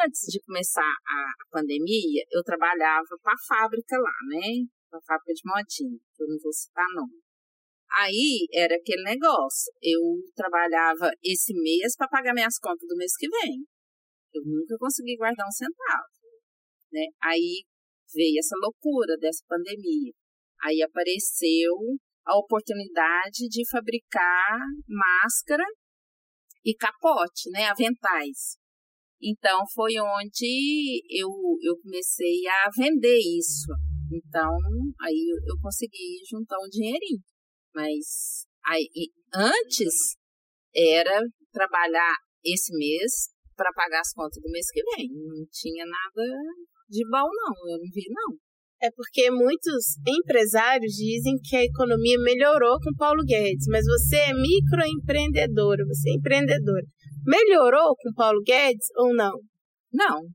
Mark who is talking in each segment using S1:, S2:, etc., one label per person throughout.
S1: Antes de começar a pandemia, eu trabalhava para a fábrica lá, né? Para a fábrica de modinha, que eu não vou citar nome. Aí era aquele negócio. Eu trabalhava esse mês para pagar minhas contas do mês que vem. Eu nunca consegui guardar um centavo. Né? Aí veio essa loucura dessa pandemia. Aí apareceu a oportunidade de fabricar máscara e capote, né, aventais. Então foi onde eu, eu comecei a vender isso. Então aí eu, eu consegui juntar um dinheirinho. Mas aí, antes era trabalhar esse mês para pagar as contas do mês que vem. Não tinha nada de bom, não. Eu não vi, não.
S2: É porque muitos empresários dizem que a economia melhorou com Paulo Guedes, mas você é microempreendedora, você é empreendedora. Melhorou com Paulo Guedes ou não?
S1: Não.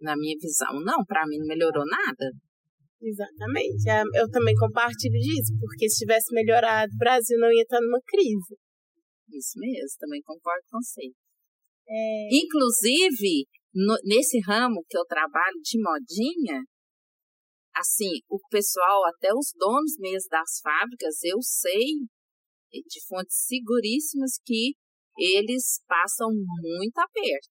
S1: Na minha visão, não. Para mim não melhorou nada.
S2: Exatamente. É, eu também compartilho disso, porque se tivesse melhorado, o Brasil não ia estar numa crise.
S1: Isso mesmo, também concordo com você. É... Inclusive, no, nesse ramo que eu trabalho de modinha, assim, o pessoal, até os donos mesmo das fábricas, eu sei de fontes seguríssimas que eles passam muito aperto.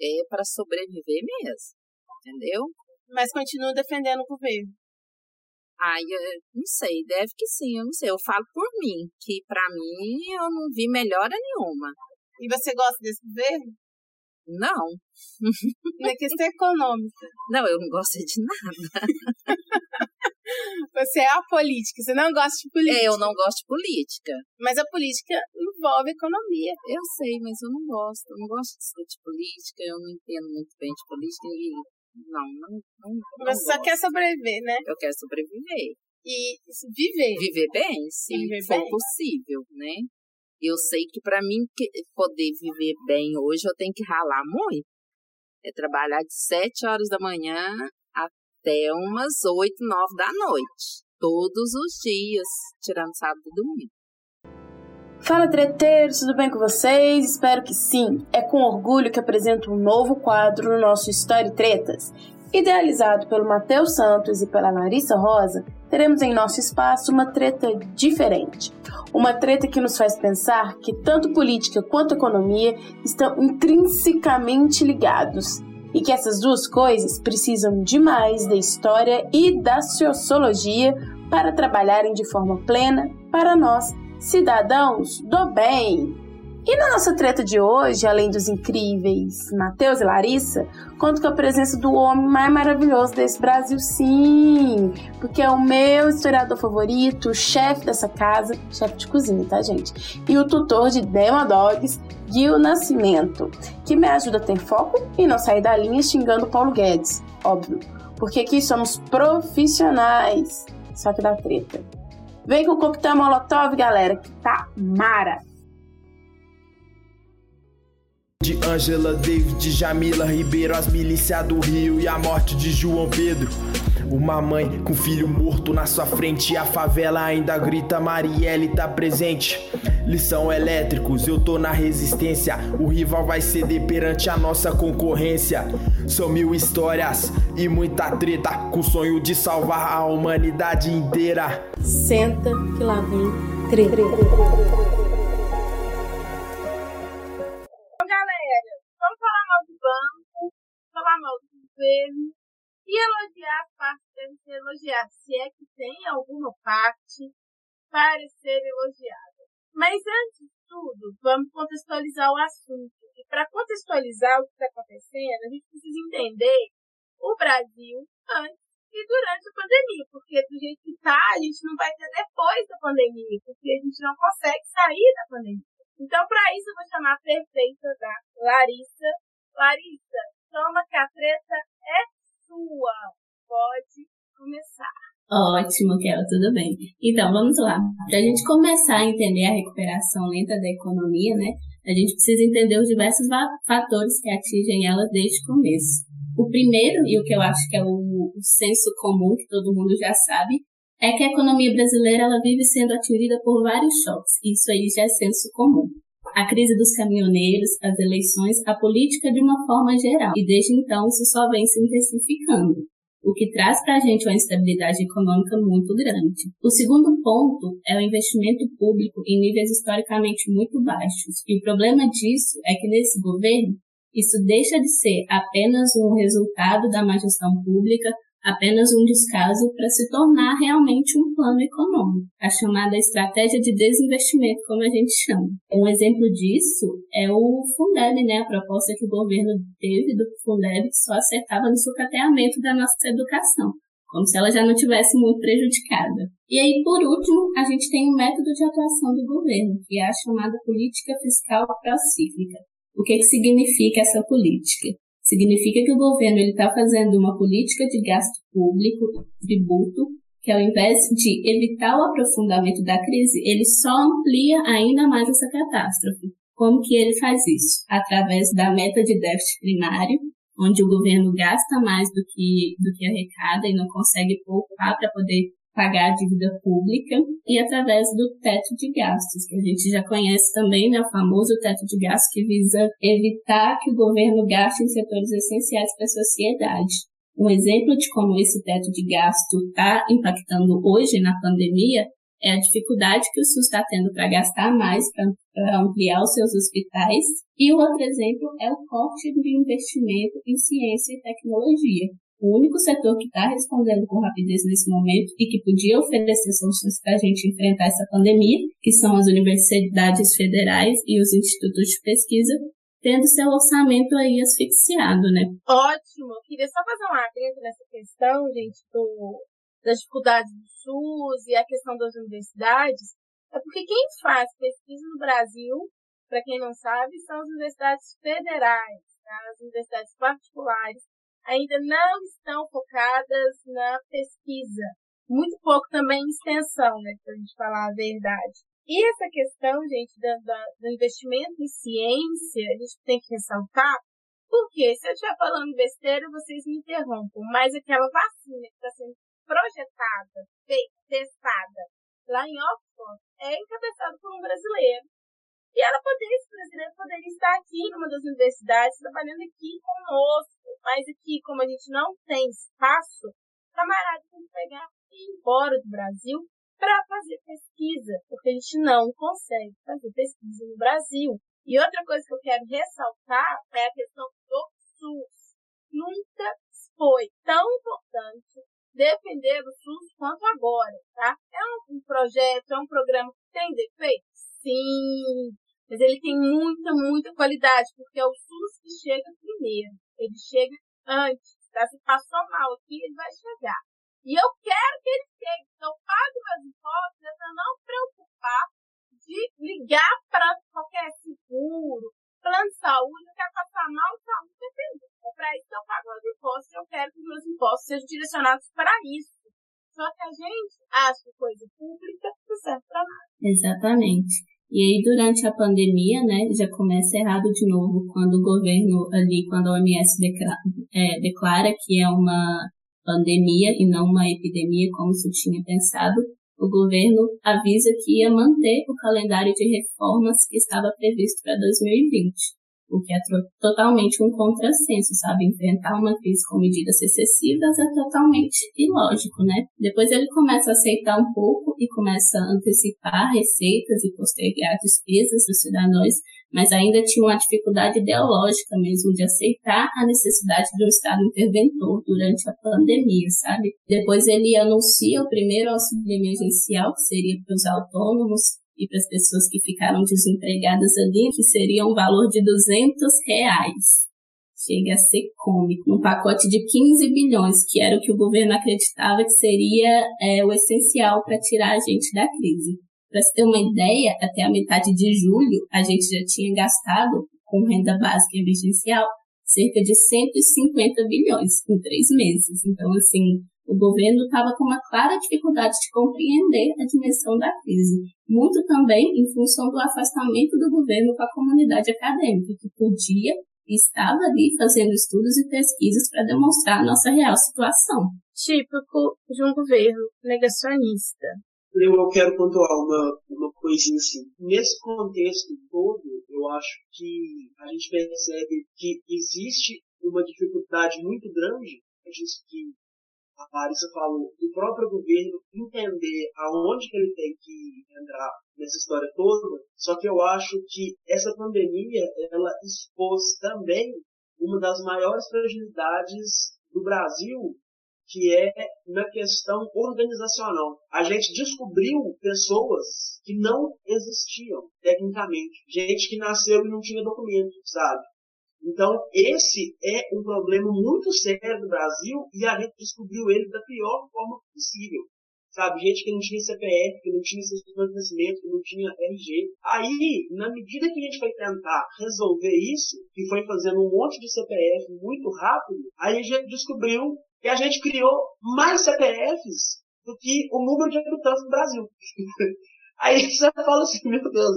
S1: É para sobreviver mesmo, entendeu?
S2: Mas continuam defendendo o governo.
S1: Ai, não sei, deve que sim, eu não sei. Eu falo por mim, que para mim eu não vi melhora nenhuma.
S2: E você gosta desse governo?
S1: Não.
S2: Na questão econômica.
S1: Não, eu não gosto de nada.
S2: Você é apolítica, você não gosta de política.
S1: É, eu não gosto de política.
S2: Mas a política envolve economia.
S1: Eu sei, mas eu não gosto. Eu não gosto de discutir política, eu não entendo muito bem de política e não, não, não. não
S2: Você só quer sobreviver, né?
S1: Eu quero sobreviver.
S2: E viver.
S1: Viver bem, se viver for bem. possível, né? Eu sei que para mim poder viver bem hoje, eu tenho que ralar muito. É trabalhar de 7 horas da manhã até umas 8, 9 da noite. Todos os dias, tirando sábado e domingo.
S2: Fala treteiros, tudo bem com vocês? Espero que sim. É com orgulho que apresento um novo quadro no nosso História Tretas. Idealizado pelo Matheus Santos e pela Larissa Rosa, teremos em nosso espaço uma treta diferente. Uma treta que nos faz pensar que tanto política quanto economia estão intrinsecamente ligados e que essas duas coisas precisam demais da história e da sociologia para trabalharem de forma plena para nós, cidadãos do bem. E na nossa treta de hoje, além dos incríveis Matheus e Larissa, conto com a presença do homem mais maravilhoso desse Brasil, sim! Porque é o meu historiador favorito, o chefe dessa casa, chefe de cozinha, tá, gente? E o tutor de Demadogs, Gil Nascimento, que me ajuda a ter foco e não sair da linha xingando Paulo Guedes, óbvio. Porque aqui somos profissionais, só que da treta. Vem com o coquetel Molotov, galera, que tá mara!
S3: De Angela David, Jamila Ribeiro, as milícias do Rio e a morte de João Pedro. Uma mãe com filho morto na sua frente e a favela ainda grita Marielle tá presente. Lição elétricos, eu tô na resistência. O rival vai ceder perante a nossa concorrência. São mil histórias e muita treta, com o sonho de salvar a humanidade inteira.
S2: Senta que lá vem treta. E elogiar as partes devem ser elogiadas, se é que tem alguma parte para ser elogiada. Mas antes de tudo, vamos contextualizar o assunto. E para contextualizar o que está acontecendo, a gente precisa entender o Brasil antes e durante a pandemia, porque do jeito que está, a gente não vai ter depois da pandemia, porque a gente não consegue sair da pandemia. Então, para isso, eu vou chamar a perfeita da Larissa. Larissa, toma que a treta é sua. Pode começar.
S4: Ótimo, Kel, tudo bem. Então, vamos lá. Para a gente começar a entender a recuperação lenta da economia, né, a gente precisa entender os diversos fatores que atingem ela desde o começo. O primeiro, e o que eu acho que é o, o senso comum, que todo mundo já sabe, é que a economia brasileira ela vive sendo atingida por vários choques. Isso aí já é senso comum. A crise dos caminhoneiros, as eleições, a política de uma forma geral. E desde então isso só vem se intensificando o que traz para a gente uma instabilidade econômica muito grande. O segundo ponto é o investimento público em níveis historicamente muito baixos. E o problema disso é que nesse governo, isso deixa de ser apenas um resultado da má gestão pública, apenas um descaso para se tornar realmente um plano econômico, a chamada estratégia de desinvestimento, como a gente chama. Um exemplo disso é o Fundeb, né, a proposta que o governo teve do Fundeb que só acertava no sucateamento da nossa educação, como se ela já não tivesse muito prejudicada. E aí, por último, a gente tem o método de atuação do governo, que é a chamada política fiscal procíclica. O que, que significa essa política? Significa que o governo está fazendo uma política de gasto público, tributo, que ao invés de evitar o aprofundamento da crise, ele só amplia ainda mais essa catástrofe. Como que ele faz isso? Através da meta de déficit primário, onde o governo gasta mais do que, do que arrecada e não consegue poupar para poder pagar a dívida pública e através do teto de gastos, que a gente já conhece também, né, o famoso teto de gastos que visa evitar que o governo gaste em setores essenciais para a sociedade. Um exemplo de como esse teto de gasto está impactando hoje na pandemia é a dificuldade que o SUS está tendo para gastar mais para ampliar os seus hospitais. E o outro exemplo é o corte do investimento em ciência e tecnologia, o único setor que está respondendo com rapidez nesse momento e que podia oferecer soluções para a gente enfrentar essa pandemia, que são as universidades federais e os institutos de pesquisa, tendo seu orçamento aí asfixiado, né?
S5: Ótimo! Eu queria só fazer um adendo nessa questão, gente, do, das dificuldades do SUS e a questão das universidades. É porque quem faz pesquisa no Brasil, para quem não sabe, são as universidades federais, tá? as universidades particulares ainda não estão focadas na pesquisa. Muito pouco também em extensão, né, para a gente falar a verdade. E essa questão, gente, do, do investimento em ciência, a gente tem que ressaltar, porque se eu estiver falando besteira, vocês me interrompam, mas aquela vacina que está sendo projetada, feita, testada lá em Oxford, é encabeçada por um brasileiro. E ela poderia, esse brasileiro poderia estar aqui numa das universidades, trabalhando aqui conosco, mas aqui, como a gente não tem espaço, camarada tem que pegar e ir embora do Brasil para fazer pesquisa, porque a gente não consegue fazer pesquisa no Brasil. E outra coisa que eu quero ressaltar é a questão do SUS. Nunca foi tão importante defender o SUS quanto agora, tá? É um projeto, é um programa que tem defeitos? Sim, ele tem muita, muita qualidade, porque é o SUS que chega primeiro. Ele chega antes. Tá? Se passou mal aqui, ele vai chegar. E eu quero que ele chegue. Então, pago meus impostos é para não preocupar de ligar para qualquer seguro, plano de saúde, eu quero passar mal, saúde dependente. É para isso que eu pago meus impostos. Eu quero que meus impostos sejam direcionados para isso. Só que a gente acha coisa pública não serve para nada.
S4: Exatamente. E aí, durante a pandemia, né, já começa errado de novo quando o governo ali, quando a OMS declara, é, declara que é uma pandemia e não uma epidemia, como se tinha pensado, o governo avisa que ia manter o calendário de reformas que estava previsto para 2020 o que é totalmente um contrassenso, sabe? Enfrentar uma crise com medidas excessivas é totalmente ilógico, né? Depois ele começa a aceitar um pouco e começa a antecipar receitas e postergar despesas dos cidadãos, mas ainda tinha uma dificuldade ideológica mesmo de aceitar a necessidade de um Estado interventor durante a pandemia, sabe? Depois ele anuncia o primeiro auxílio emergencial, que seria para os autônomos, e para as pessoas que ficaram desempregadas ali, que seria um valor de 200 reais. Chega a ser cômico. Um pacote de 15 bilhões, que era o que o governo acreditava que seria é, o essencial para tirar a gente da crise. Para se ter uma ideia, até a metade de julho, a gente já tinha gastado, com renda básica emergencial, cerca de 150 bilhões em três meses. Então, assim, o governo estava com uma clara dificuldade de compreender a dimensão da crise, muito também em função do afastamento do governo com a comunidade acadêmica, que podia e estava ali fazendo estudos e pesquisas para demonstrar a nossa real situação.
S5: Típico de um governo negacionista.
S6: Eu quero pontuar uma, uma coisinha assim. Nesse contexto todo, eu acho que a gente percebe que existe uma dificuldade muito grande disso que a Larissa falou, do próprio governo entender aonde que ele tem que entrar nessa história toda, só que eu acho que essa pandemia, ela expôs também uma das maiores fragilidades do Brasil, que é na questão organizacional. A gente descobriu pessoas que não existiam tecnicamente, gente que nasceu e não tinha documento, sabe? Então, esse é um problema muito sério do Brasil e a gente descobriu ele da pior forma possível. Sabe, gente que não tinha CPF, que não tinha certidão de nascimento, que não tinha RG. Aí, na medida que a gente foi tentar resolver isso, que foi fazendo um monte de CPF muito rápido, aí a gente descobriu que a gente criou mais CPFs do que o número de habitantes do Brasil. aí você fala assim, meu Deus,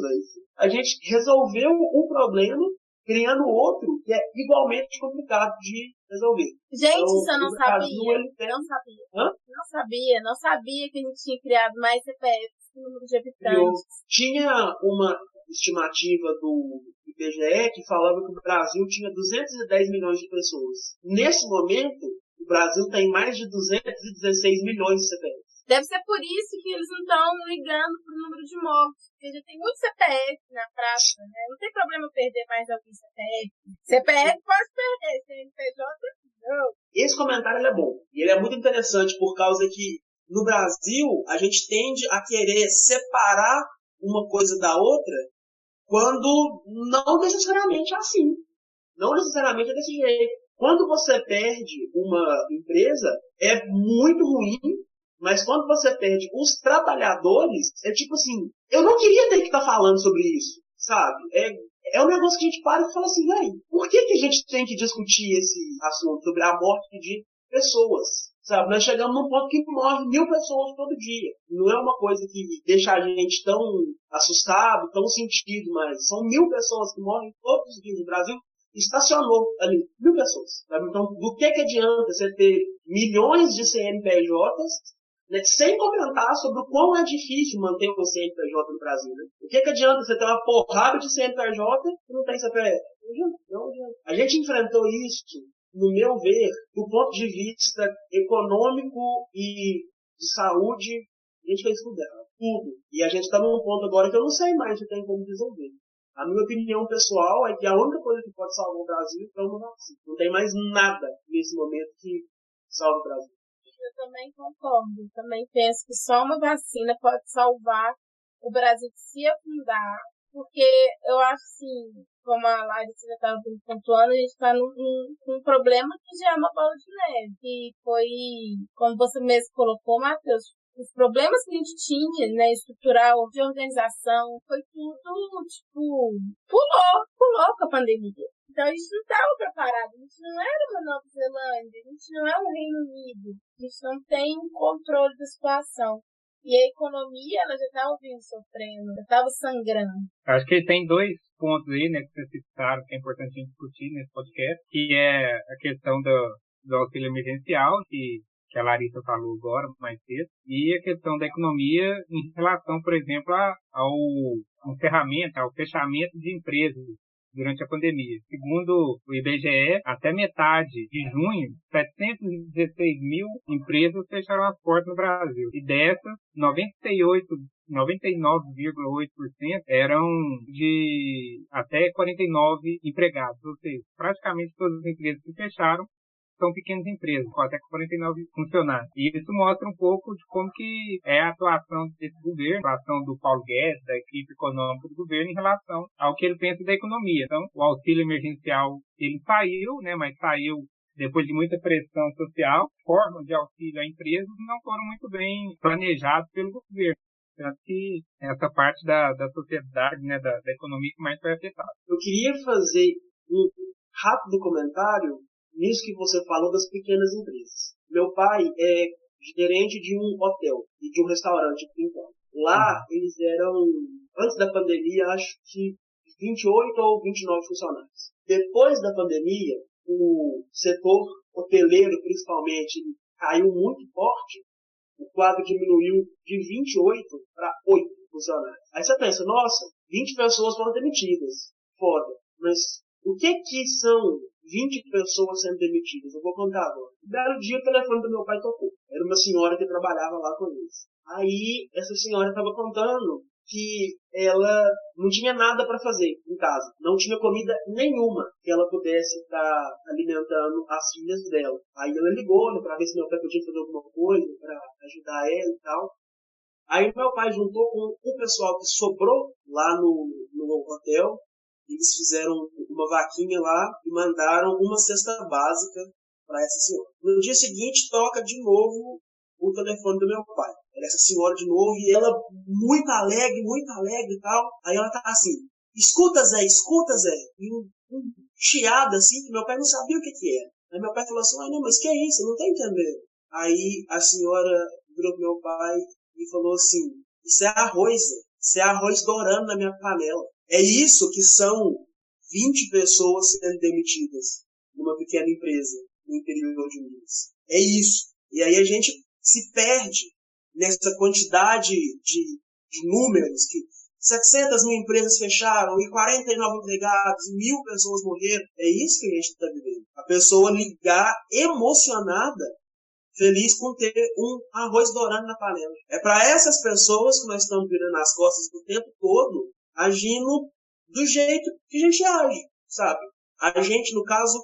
S6: a gente resolveu um problema criando outro que é igualmente complicado de resolver.
S5: Gente, então, eu não sabia. Tem... Não sabia. Hã? Não sabia, não sabia que a gente tinha criado mais CPFs que o número de habitantes. Eu
S6: tinha uma estimativa do IBGE que falava que o Brasil tinha 210 milhões de pessoas. Nesse momento, o Brasil tem mais de 216 milhões de CPFs.
S5: Deve ser por isso que eles não estão ligando para o número de mortos porque já tem muito CPF na praça, né? Não tem problema perder mais algum CPF. CPF pode perder, CNPJ não.
S6: Esse comentário é bom. E ele é muito interessante por causa que no Brasil a gente tende a querer separar uma coisa da outra quando não necessariamente é assim. Não necessariamente é desse jeito. Quando você perde uma empresa, é muito ruim mas quando você perde os trabalhadores, é tipo assim, eu não queria ter que estar tá falando sobre isso, sabe? É, é um negócio que a gente para e fala assim, aí, por que, que a gente tem que discutir esse assunto sobre a morte de pessoas? Sabe, nós chegamos num ponto que morre mil pessoas todo dia. Não é uma coisa que deixa a gente tão assustado, tão sentido, mas são mil pessoas que morrem todos os dias no Brasil. Estacionou ali, mil pessoas. Sabe? Então, do que, que adianta você ter milhões de CNPJs né, sem comentar sobre o quão é difícil manter o CNPJ no Brasil. Né? O que, que adianta você ter uma porrada de CNPJ e não tem CPF? Não adianta, não adianta. A gente enfrentou isso, no meu ver, do ponto de vista econômico e de saúde, a gente fez tudo. Tudo. E a gente está num ponto agora que eu não sei mais se tem como resolver. A minha opinião pessoal é que a única coisa que pode salvar o Brasil é uma vacina. Não tem mais nada nesse momento que salve o Brasil
S5: eu também concordo. Também penso que só uma vacina pode salvar o Brasil de se afundar. Porque eu acho assim, como a Larissa já estava pontuando, a gente está num, num, problema que já é uma bola de neve. Que foi, como você mesmo colocou, Matheus, os problemas que a gente tinha, né, estrutural, de organização, foi tudo, tipo, pulou, pulou com a pandemia. Então a gente não estava preparado, a gente não era uma Nova Zelândia, a gente não é um Reino Unido, a gente não tem um controle da situação. E a economia, ela já estava vindo sofrendo, já estava sangrando.
S7: Acho que tem dois pontos aí, né, que vocês citaram, que é importante a gente discutir nesse podcast, que é a questão do, do auxílio emergencial, que, que a Larissa falou agora, mais cedo, e a questão da economia em relação, por exemplo, ao encerramento, ao fechamento de empresas durante a pandemia. Segundo o IBGE, até metade de junho, 716 mil empresas fecharam as portas no Brasil. E dessas, 98 99,8% eram de até 49 empregados, ou seja, praticamente todas as empresas que fecharam são pequenas empresas, com até 49 funcionários. E isso mostra um pouco de como que é a atuação desse governo, a atuação do Paulo Guedes, da equipe econômica do governo em relação ao que ele pensa da economia. Então, o auxílio emergencial, ele saiu, né, mas saiu depois de muita pressão social, formas de auxílio a empresas não foram muito bem planejados pelo governo. Tanto que essa parte da, da sociedade, né, da, da economia que mais foi afetada.
S6: Eu queria fazer um rápido comentário nisso que você falou das pequenas empresas. Meu pai é gerente de um hotel e de um restaurante enquanto. Lá eles eram, antes da pandemia, acho que 28 ou 29 funcionários. Depois da pandemia, o setor hoteleiro, principalmente, caiu muito forte o quadro diminuiu de 28 para 8 funcionários. Aí você pensa, nossa, 20 pessoas foram demitidas. Foda. Mas o que que são 20 pessoas sendo demitidas? Eu vou contar agora. Um belo dia o telefone do meu pai tocou. Era uma senhora que trabalhava lá com eles. Aí essa senhora estava contando que ela não tinha nada para fazer em casa, não tinha comida nenhuma que ela pudesse estar tá alimentando as filhas dela. Aí ela ligou para ver se meu pai podia fazer alguma coisa para ajudar ela e tal. Aí meu pai juntou com o pessoal que sobrou lá no, no hotel, eles fizeram uma vaquinha lá e mandaram uma cesta básica para essa senhora. No dia seguinte toca de novo o telefone do meu pai essa senhora de novo, e ela muito alegre, muito alegre e tal. Aí ela tá assim, escuta Zé, escuta Zé. E um, um chiado assim, que meu pai não sabia o que que era. Aí meu pai falou assim, ah, não, mas que é isso? Eu não tô entendendo. Aí a senhora virou pro meu pai e falou assim, isso é arroz, Zé. Isso é arroz dourando na minha panela. É isso que são 20 pessoas sendo demitidas numa pequena empresa no interior de Minas. É isso. E aí a gente se perde nessa quantidade de, de números que 700 mil empresas fecharam e 49 empregados e mil pessoas morreram. É isso que a gente está vivendo. A pessoa ligar emocionada, feliz com ter um arroz dourado na panela. É para essas pessoas que nós estamos virando as costas o tempo todo, agindo do jeito que a gente age, sabe? A gente, no caso,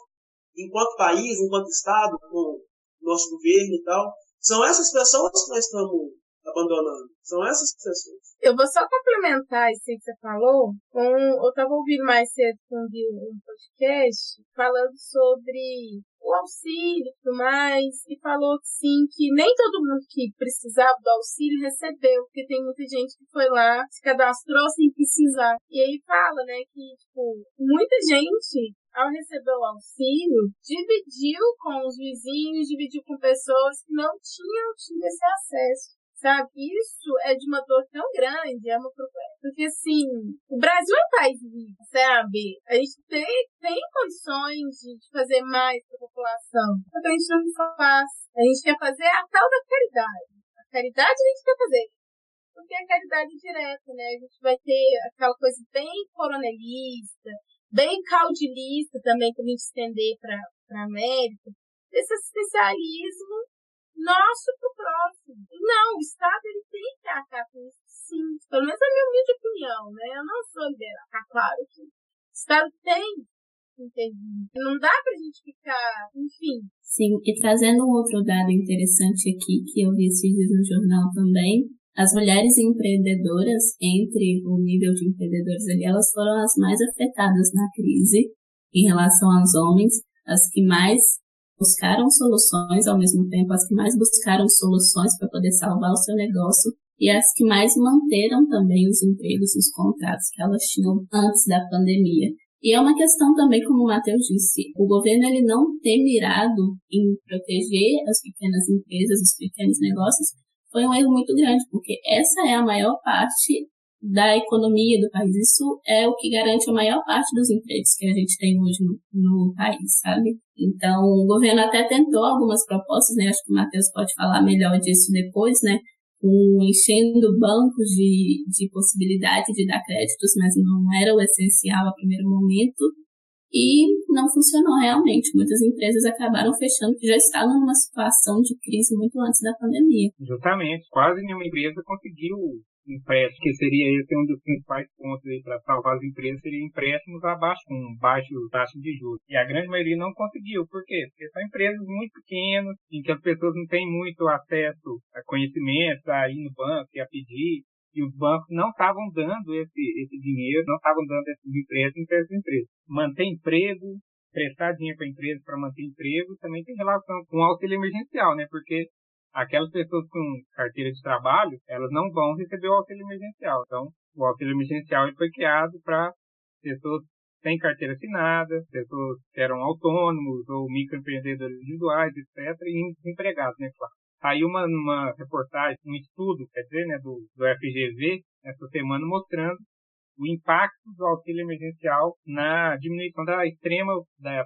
S6: enquanto país, enquanto Estado, com nosso governo e tal, são essas pessoas que nós estamos abandonando. São essas pessoas.
S5: Eu vou só complementar isso que você falou. Com, eu estava ouvindo mais cedo com um podcast falando sobre o auxílio e tudo mais, e falou que sim, que nem todo mundo que precisava do auxílio recebeu, porque tem muita gente que foi lá, se cadastrou sem precisar. E aí fala, né, que, tipo, muita gente ao receber o auxílio, dividiu com os vizinhos, dividiu com pessoas que não tinham tido esse acesso. Sabe? Isso é de uma dor tão grande, é uma porque assim, o Brasil é um país livre, sabe? A gente tem, tem condições de fazer mais para a população, que a gente não faz. A gente quer fazer a tal da caridade. A caridade a gente quer fazer, porque é caridade direta, né? A gente vai ter aquela coisa bem coronelista, bem caudilista também, que a gente estender para a América, esse assistencialismo nosso pro próximo. Não, o Estado ele tem que arcar com isso, sim. Pelo menos é a minha humilde opinião, né? Eu não sou liberal, tá claro que o Estado tem intervir. Não dá pra gente ficar, enfim.
S4: Sim, e trazendo um outro dado interessante aqui, que eu vi esses dias no jornal também, as mulheres empreendedoras, entre o nível de empreendedores ali, elas foram as mais afetadas na crise em relação aos homens, as que mais buscaram soluções ao mesmo tempo, as que mais buscaram soluções para poder salvar o seu negócio e as que mais manteram também os empregos os contratos que elas tinham antes da pandemia. E é uma questão também, como o Matheus disse, o governo ele não tem mirado em proteger as pequenas empresas, os pequenos negócios, foi um erro muito grande, porque essa é a maior parte da economia do país. Isso é o que garante a maior parte dos empregos que a gente tem hoje no, no país, sabe? Então, o governo até tentou algumas propostas, né? Acho que o Matheus pode falar melhor disso depois, né? Um, enchendo bancos de, de possibilidade de dar créditos, mas não era o essencial a primeiro momento e não funcionou realmente. Muitas empresas acabaram fechando, que já estavam numa situação de crise muito antes da pandemia.
S7: Justamente, quase nenhuma empresa conseguiu empréstimo, que seria esse um dos principais pontos para salvar as empresas, seria empréstimos abaixo, com baixo taxa de juros. E a grande maioria não conseguiu. Por quê? Porque são empresas muito pequenas, em que as pessoas não têm muito acesso a conhecimentos, a ir no banco e a pedir e os bancos não estavam dando esse, esse dinheiro, não estavam dando esses empréstimos para essas empresas. Manter emprego, prestar dinheiro para a empresa para manter emprego, também tem relação com o auxílio emergencial, né? Porque aquelas pessoas com carteira de trabalho, elas não vão receber o auxílio emergencial. Então, o auxílio emergencial foi criado para pessoas sem carteira assinada, pessoas que eram autônomos ou microempreendedores individuais, etc., e desempregados, né, claro. Saiu uma, uma reportagem, um estudo, quer dizer, né, do, do FGV, essa semana, mostrando o impacto do auxílio emergencial na diminuição da extrema, da,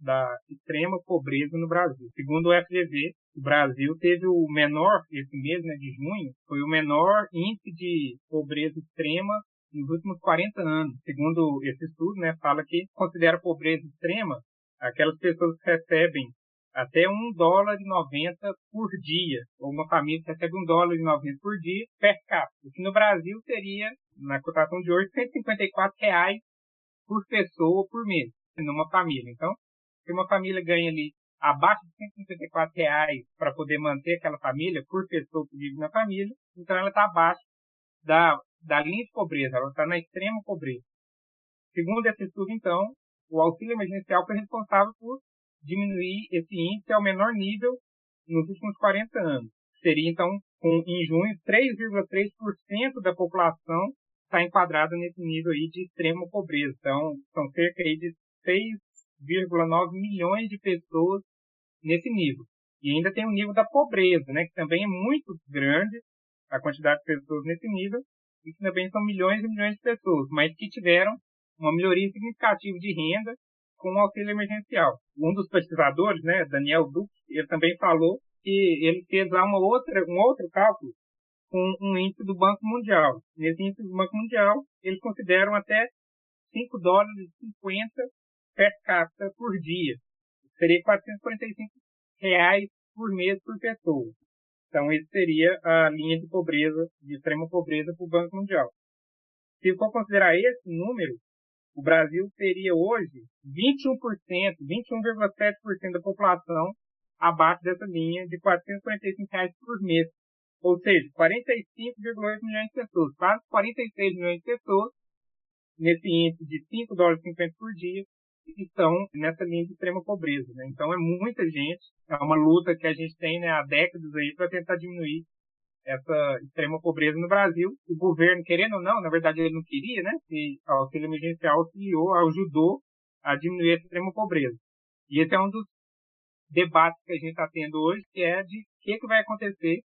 S7: da extrema pobreza no Brasil. Segundo o FGV, o Brasil teve o menor, esse mês né, de junho, foi o menor índice de pobreza extrema nos últimos 40 anos. Segundo esse estudo, né, fala que considera pobreza extrema aquelas pessoas que recebem até um dólar e 90 por dia, ou uma família que recebe um dólar e 90 por dia per capita, o que no Brasil seria, na cotação de hoje, 154 reais por pessoa por mês, numa família. Então, se uma família ganha ali abaixo de 154 reais para poder manter aquela família, por pessoa que vive na família, então ela está abaixo da, da linha de pobreza, ela está na extrema pobreza. Segundo esse estudo, então, o auxílio emergencial foi responsável por diminuir esse índice ao menor nível nos últimos 40 anos. Seria, então, com, em junho, 3,3% da população está enquadrada nesse nível aí de extrema pobreza. Então, são cerca aí de 6,9 milhões de pessoas nesse nível. E ainda tem o nível da pobreza, né, que também é muito grande, a quantidade de pessoas nesse nível, e que também são milhões e milhões de pessoas, mas que tiveram uma melhoria significativa de renda com o auxílio emergencial. Um dos pesquisadores, né, Daniel Duque, ele também falou que ele fez lá uma outra, um outro cálculo com um índice do Banco Mundial. Nesse índice do Banco Mundial, eles consideram até 5 dólares e 50 per capita por dia. Seria 445 reais por mês por pessoa. Então, esse seria a linha de pobreza, de extrema pobreza para o Banco Mundial. Se for considerar esse número, o Brasil teria hoje 21%, 21,7% da população abaixo dessa linha de 445 reais por mês. Ou seja, 45,8 milhões de pessoas, quase 46 milhões de pessoas, nesse índice de 5 dólares 50 por dia, estão nessa linha de extrema pobreza. Né? Então é muita gente, é uma luta que a gente tem né, há décadas aí para tentar diminuir essa extrema pobreza no Brasil. O governo, querendo ou não, na verdade ele não queria, né? E o auxílio emergencial auxiliou, ajudou a diminuir a extrema pobreza. E esse é um dos debates que a gente está tendo hoje, que é de o que, que vai acontecer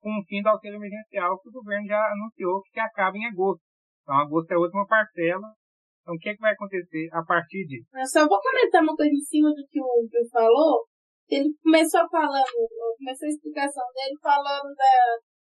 S7: com o fim do auxílio emergencial, que o governo já anunciou que acaba em agosto. Então, agosto é a última parcela. Então, o que, que vai acontecer a partir disso?
S5: Eu só vou comentar uma coisa em cima do que o Bill falou. Ele começou falando, começou a explicação dele falando da,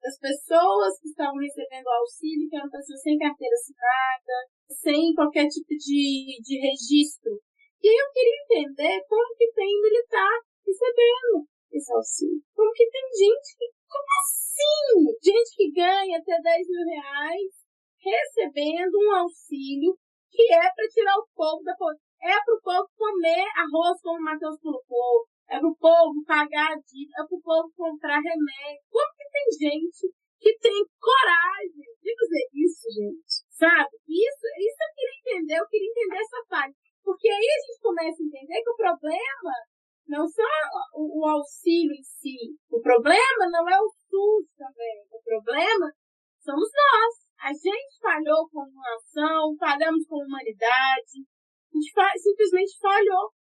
S5: das pessoas que estavam recebendo auxílio, que eram pessoas sem carteira assinada, sem qualquer tipo de, de registro. E eu queria entender como que tem militar recebendo esse auxílio. Como que tem gente que. Como assim? Gente que ganha até 10 mil reais recebendo um auxílio que é para tirar o povo da pobreza. É para o povo comer arroz, como o Matheus colocou, é pro povo pagar a dívida, é pro povo comprar remédio. Como tem gente que tem coragem de fazer isso, gente? Sabe? Isso, isso eu queria entender, eu queria entender essa parte. Porque aí a gente começa a entender que o problema não só o, o auxílio em si, o problema não é o SUS também. O problema somos nós. A gente falhou como nação, falhamos como humanidade, a gente simplesmente falhou.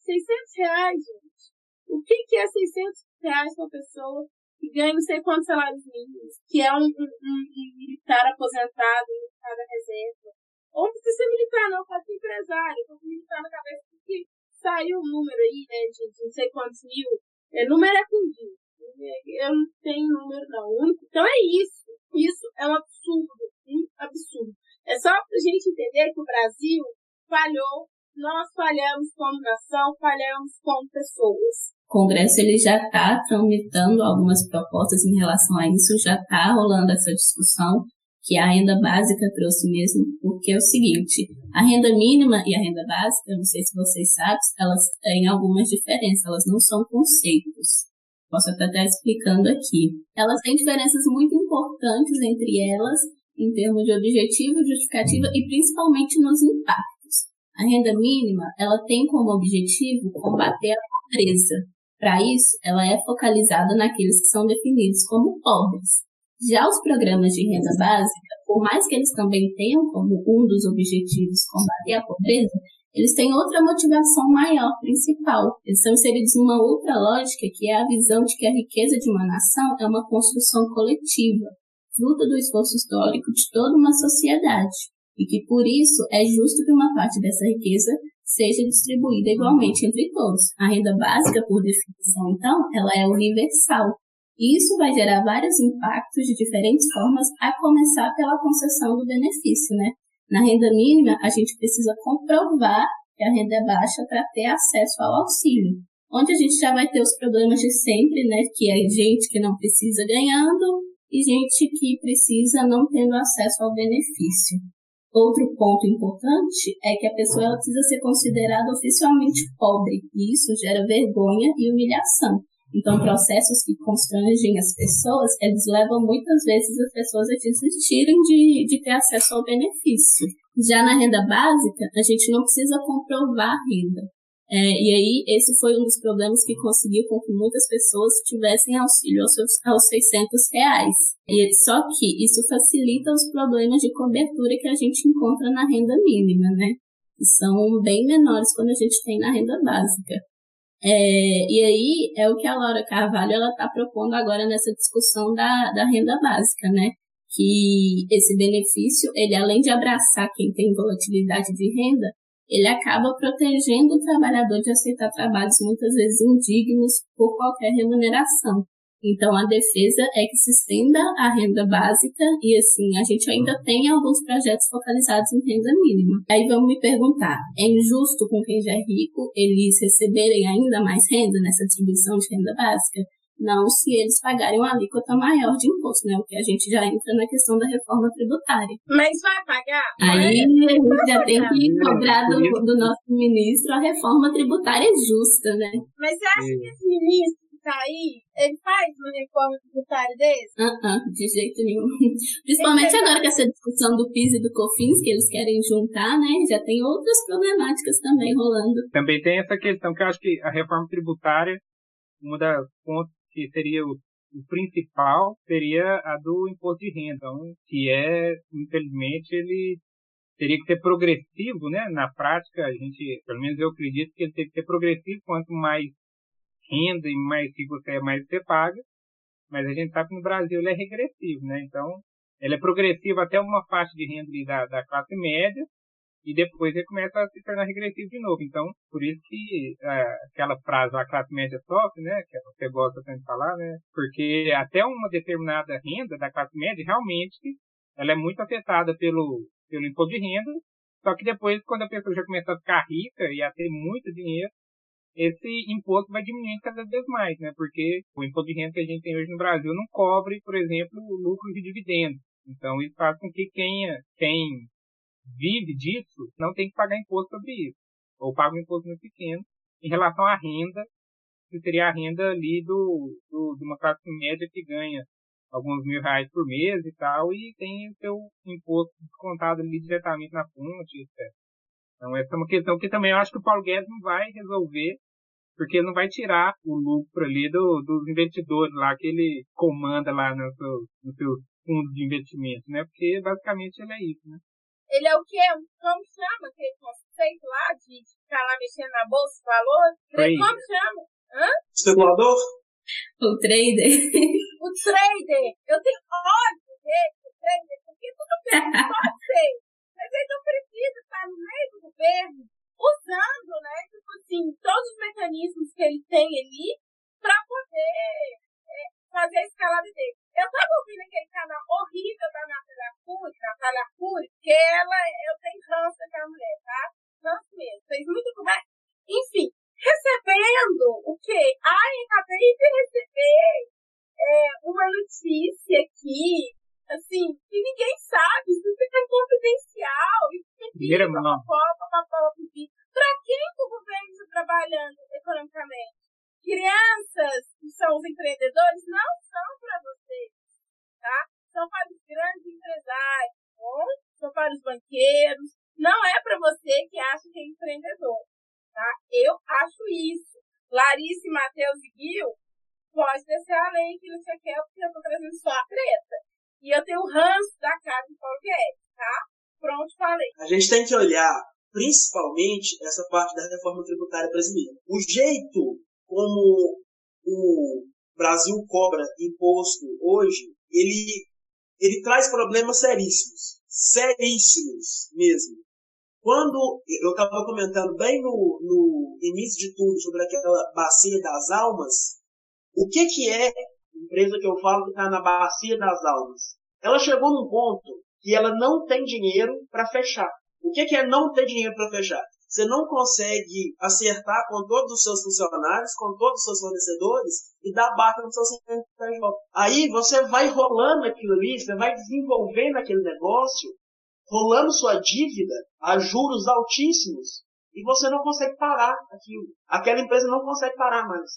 S5: 600 reais, gente. O que, que é 600 reais para uma pessoa que ganha não sei quantos salários mínimos, que é um, um, um militar aposentado, um militar da reserva? Ou não precisa ser militar, não, pode ser empresário, pode ser militar na cabeça, porque saiu um número aí, né, de não sei quantos mil. É, número é com Eu não tenho número, não. Então é isso. Isso é um absurdo. Um absurdo. É só pra gente entender que o Brasil falhou nós falhamos como nação, falhamos como pessoas.
S4: O Congresso ele já está tramitando algumas propostas em relação a isso, já está rolando essa discussão que a renda básica trouxe mesmo, porque é o seguinte, a renda mínima e a renda básica, eu não sei se vocês sabem, elas têm algumas diferenças, elas não são conceitos. Posso até estar explicando aqui. Elas têm diferenças muito importantes entre elas, em termos de objetivo, justificativa e principalmente nos impactos. A renda mínima, ela tem como objetivo combater a pobreza. Para isso, ela é focalizada naqueles que são definidos como pobres. Já os programas de renda básica, por mais que eles também tenham como um dos objetivos combater a pobreza, eles têm outra motivação maior, principal. Eles são inseridos numa outra lógica, que é a visão de que a riqueza de uma nação é uma construção coletiva, fruto do esforço histórico de toda uma sociedade. e que por isso é justo que uma parte dessa riqueza seja distribuída igualmente entre todos. A renda básica, por definição, então, ela é universal. E isso vai gerar vários impactos de diferentes formas, a começar pela concessão do benefício, né? Na renda mínima, a gente precisa comprovar que a renda é baixa para ter acesso ao auxílio. Onde a gente já vai ter os problemas de sempre, né? Que é gente que não precisa ganhando e gente que precisa não tendo acesso ao benefício. Outro ponto importante é que a pessoa precisa ser considerada oficialmente pobre, e isso gera vergonha e humilhação. Então, processos que constrangem as pessoas, eles levam muitas vezes as pessoas a desistirem de, de ter acesso ao benefício. Já na renda básica, a gente não precisa comprovar renda. É, e aí, esse foi um dos problemas que conseguiu com que muitas pessoas tivessem auxílio aos, aos 600 reais. E, só que isso facilita os problemas de cobertura que a gente encontra na renda mínima, né? Que são bem menores quando a gente tem na renda básica. É, e aí é o que a Laura Carvalho ela está propondo agora nessa discussão da, da renda básica, né? Que esse benefício, ele além de abraçar quem tem volatilidade de renda, ele acaba protegendo o trabalhador de aceitar trabalhos muitas vezes indignos por qualquer remuneração. Então, a defesa é que se estenda a renda básica e, assim, a gente ainda tem alguns projetos focalizados em renda mínima. Aí vamos me perguntar, é injusto com quem já é rico eles receberem ainda mais renda nessa distribuição de renda básica? Não se eles pagarem uma alíquota maior de imposto, né? O que a gente já entra na questão da reforma tributária.
S5: Mas vai pagar?
S4: Aí a gente já tem que cobrar do, do, nosso ministro a reforma tributária justa, né?
S5: Mas você acha que esse ministro que tá aí, ele faz uma reforma tributária desse?
S4: Uh -uh, de jeito nenhum. Principalmente agora com essa discussão do PIS e do COFINS que eles querem juntar, né? Já tem outras problemáticas também rolando.
S7: Também tem essa questão que eu acho que a reforma tributária uma das pontos que seria o, o principal, seria a do imposto de renda, que é, infelizmente, ele teria que ser progressivo, né? Na prática, a gente, pelo menos eu acredito que ele tem que ser progressivo, quanto mais renda e mais que você é, mais você paga. Mas a gente sabe que no Brasil ele é regressivo, né? Então, ele é progressivo até uma faixa de renda da, da classe média, e depois ele começa a se tornar regressivo de novo. Então, por isso que é, aquela frase, a classe média sofre, né, que você gosta tanto de falar, né, porque até uma determinada renda da classe média, realmente, ela é muito afetada pelo, pelo imposto de renda, só que depois, quando a pessoa já começa a ficar rica e a ter muito dinheiro, esse imposto vai diminuindo cada vez mais, né? Porque o imposto de renda que a gente tem hoje no Brasil não cobre, por exemplo, lucros de dividendos. Então, isso faz com que quem, quem vive disso não tem que pagar imposto sobre isso. Ou paga um imposto muito pequeno. Em relação à renda, que seria a renda ali do, do, de uma classe média que ganha alguns mil reais por mês e tal, e tem o seu imposto descontado ali diretamente na fonte, etc. Então essa é uma questão que também eu acho que o Paulo Guedes não vai resolver, porque ele não vai tirar o lucro ali do, dos investidores lá que ele comanda lá no seu, no seu fundo de investimento, né? Porque basicamente ele é isso, né?
S5: Ele é o quê? Como chama aquele conceito lá de ficar lá mexendo na bolsa de valores? Ele, como chama? Hã?
S6: Especulador?
S4: O trader.
S5: o trader. Eu tenho ódio desse trader, porque tudo pensa pode ser. Mas ele não precisa estar no meio do governo usando, né, tipo assim, todos os mecanismos que ele tem ali para poder é, fazer a escalada dele. Eu tava ouvindo aquele canal horrível da Natália Cury, Natália Cury, que ela, eu tenho ranço daquela mulher, tá? Ranço mesmo. Fez muito mais. Enfim, recebendo o quê? Ai, acabei de receber é, uma notícia aqui, assim, que ninguém sabe, isso fica confidencial, isso fica Pra quem o governo está trabalhando economicamente? Crianças que são os empreendedores não são para vocês, tá? São para os grandes empresários, bom? são para os banqueiros. Não é para você que acha que é empreendedor, tá? Eu acho isso. Larissa, Matheus e Gil, pode descer a lei que não você quer, porque eu tô trazendo só a treta. E eu tenho o ranço da casa de Paulo Guedes, tá? Pronto, falei.
S6: A gente tem que olhar principalmente essa parte da reforma tributária brasileira. O jeito como o Brasil cobra imposto hoje, ele, ele traz problemas seríssimos. seríssimos mesmo. Quando eu estava comentando bem no, no início de tudo sobre aquela bacia das almas, o que, que é empresa que eu falo que está na bacia das almas? Ela chegou num ponto que ela não tem dinheiro para fechar. O que, que é não ter dinheiro para fechar? Você não consegue acertar com todos os seus funcionários, com todos os seus fornecedores e dar barca no seu CNPJ. Aí você vai rolando aquilo ali, você vai desenvolvendo aquele negócio, rolando sua dívida a juros altíssimos e você não consegue parar aquilo. Aquela empresa não consegue parar mais.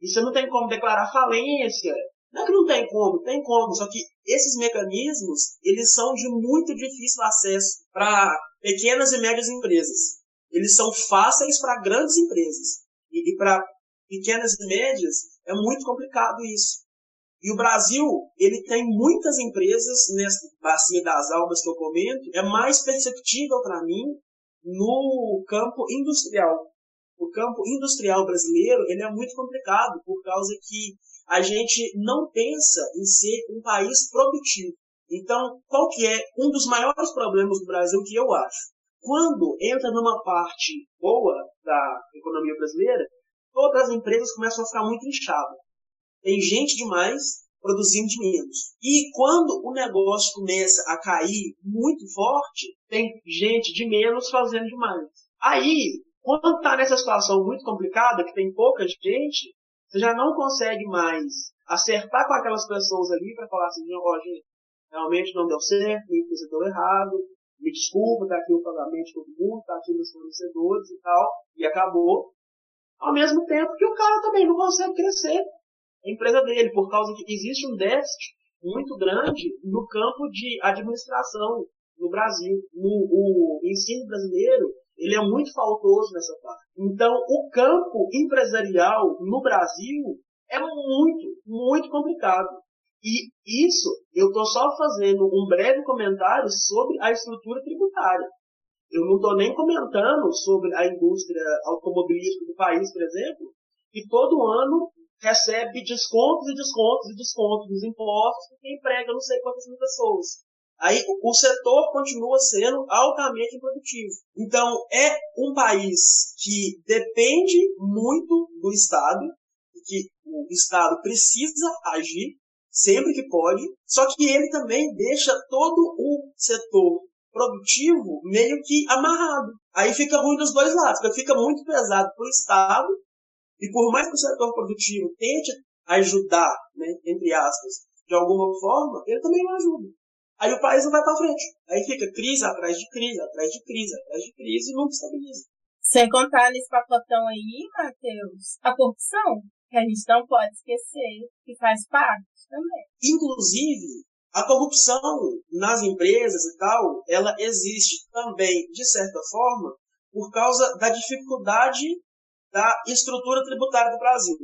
S6: E você não tem como declarar falência. Não é que não tem como, tem como. Só que esses mecanismos, eles são de muito difícil acesso para pequenas e médias empresas. Eles são fáceis para grandes empresas. E, e para pequenas e médias é muito complicado isso. E o Brasil, ele tem muitas empresas nessa bacia das almas que eu comento, é mais perceptível para mim no campo industrial. O campo industrial brasileiro, ele é muito complicado por causa que a gente não pensa em ser um país produtivo. Então, qual que é um dos maiores problemas do Brasil que eu acho? Quando entra numa parte boa da economia brasileira, todas as empresas começam a ficar muito inchadas. Tem gente demais produzindo de menos. E quando o negócio começa a cair muito forte, tem gente de menos fazendo demais. Aí, quando está nessa situação muito complicada, que tem pouca gente, você já não consegue mais acertar com aquelas pessoas ali para falar assim, ó, gente, realmente não deu certo, fiz deu errado, me desculpa, tá aqui o pagamento de todo mundo, tá aqui nos fornecedores e tal, e acabou. Ao mesmo tempo que o cara também não consegue crescer a empresa dele, por causa que existe um déficit muito grande no campo de administração no Brasil. No, o ensino brasileiro, ele é muito faltoso nessa parte. Então, o campo empresarial no Brasil é muito, muito complicado. E isso, eu estou só fazendo um breve comentário sobre a estrutura tributária. Eu não estou nem comentando sobre a indústria automobilística do país, por exemplo, que todo ano recebe descontos e descontos e descontos dos impostos porque emprega não sei quantas mil pessoas. Aí o setor continua sendo altamente improdutivo. Então é um país que depende muito do Estado, que o Estado precisa agir sempre que pode, só que ele também deixa todo o setor produtivo meio que amarrado. Aí fica ruim dos dois lados, fica muito pesado para o Estado, e por mais que o setor produtivo tente ajudar, né, entre aspas, de alguma forma, ele também não ajuda. Aí o país não vai para frente. Aí fica crise atrás de crise, atrás de crise, atrás de crise e nunca estabiliza.
S5: Sem contar nesse pacotão aí, Matheus, a corrupção, que a gente não pode esquecer, que faz parte também.
S6: Inclusive, a corrupção nas empresas e tal, ela existe também, de certa forma, por causa da dificuldade da estrutura tributária do Brasil.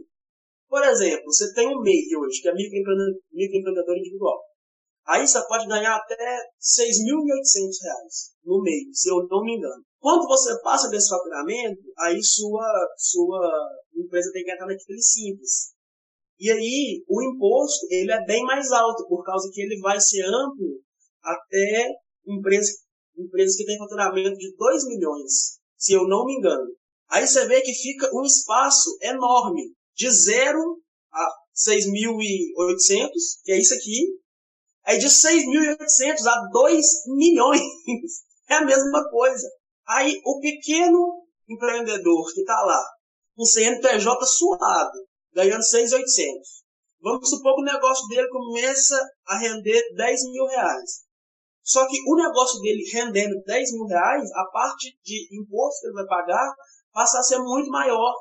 S6: Por exemplo, você tem um MEI hoje, que é microempreendedor, microempreendedor individual. Aí você pode ganhar até R$ 6.800 no mês, se eu não me engano. Quando você passa desse faturamento, aí sua, sua empresa tem que entrar naquele simples. E aí, o imposto, ele é bem mais alto, por causa que ele vai ser amplo até empresas, empresas que têm faturamento de 2 milhões, se eu não me engano. Aí você vê que fica um espaço enorme, de 0 a 6.800, que é isso aqui, Aí de 6.800 a 2 milhões. É a mesma coisa. Aí o pequeno empreendedor que está lá, com CNPJ suado, ganhando 6.800. Vamos supor que o negócio dele começa a render 10 mil reais. Só que o negócio dele rendendo 10 mil reais, a parte de imposto que ele vai pagar passa a ser muito maior.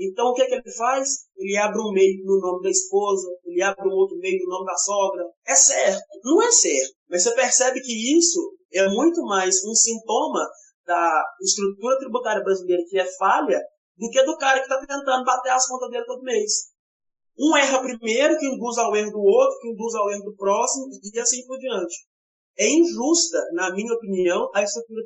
S6: Então o que, é que ele faz? Ele abre um meio no nome da esposa, ele abre um outro meio no nome da sogra. É certo, não é certo, mas você percebe que isso é muito mais um sintoma da estrutura tributária brasileira que é falha do que do cara que está tentando bater as contas dele todo mês. Um erra primeiro, que induz ao erro do outro, que induz ao erro do próximo, e assim por diante. É injusta, na minha opinião, a estrutura,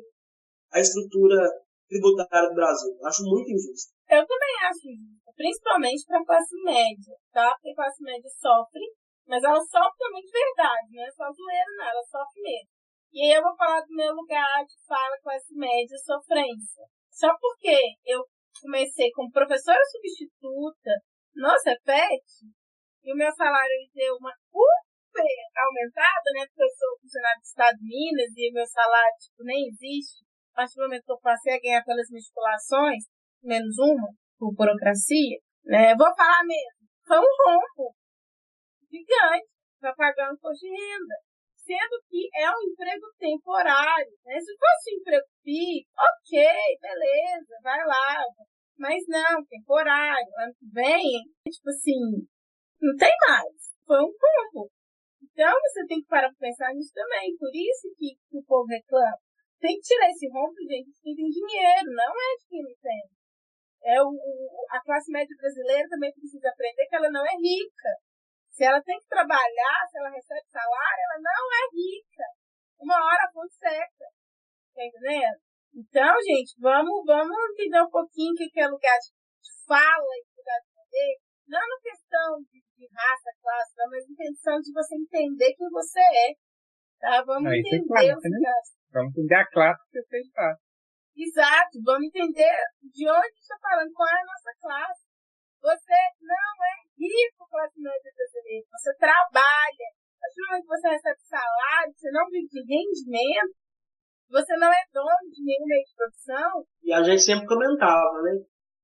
S6: a estrutura tributária do Brasil. Acho muito injusta.
S5: Eu também acho isso, principalmente para a classe média, tá? Porque a classe média sofre, mas ela sofre também de verdade, não é só zoeira, não, ela sofre mesmo. E aí eu vou falar do meu lugar de fala classe média sofrência. Só porque eu comecei como professora substituta no CEPET, e o meu salário deu uma super aumentada, né? Porque eu sou funcionário do Estado de Minas e o meu salário tipo, nem existe. A partir do momento que eu passei a ganhar pelas manipulações, menos uma, por burocracia, né? Vou falar mesmo, foi um rombo gigante para pagar um imposto de renda. Sendo que é um emprego temporário. Né? Se fosse um emprego fixo, ok, beleza, vai lá. Mas não, temporário. Ano que vem, tipo assim, não tem mais. Foi um rombo. Então você tem que parar para pensar nisso também. Por isso que, que o povo reclama. Tem que tirar esse rombo gente que tem dinheiro, não é de quem não tem. É o, a classe média brasileira também precisa aprender que ela não é rica. Se ela tem que trabalhar, se ela recebe salário, ela não é rica. Uma hora a seca. Tá entendendo? Então, gente, vamos, vamos entender um pouquinho o que é lugar de fala e lugar de poder. Não na questão de, de raça, classe, não, mas na questão de você entender quem você é. Tá? Vamos entender é classe,
S7: né? Vamos entender a classe que você está.
S5: Exato, vamos entender de onde está falando, qual é a nossa classe. Você não é rico classe média brasileira. Você trabalha. A partir do momento que você recebe salário, você não vive de rendimento, você não é dono de nenhum meio de produção.
S6: E a gente sempre comentava, né?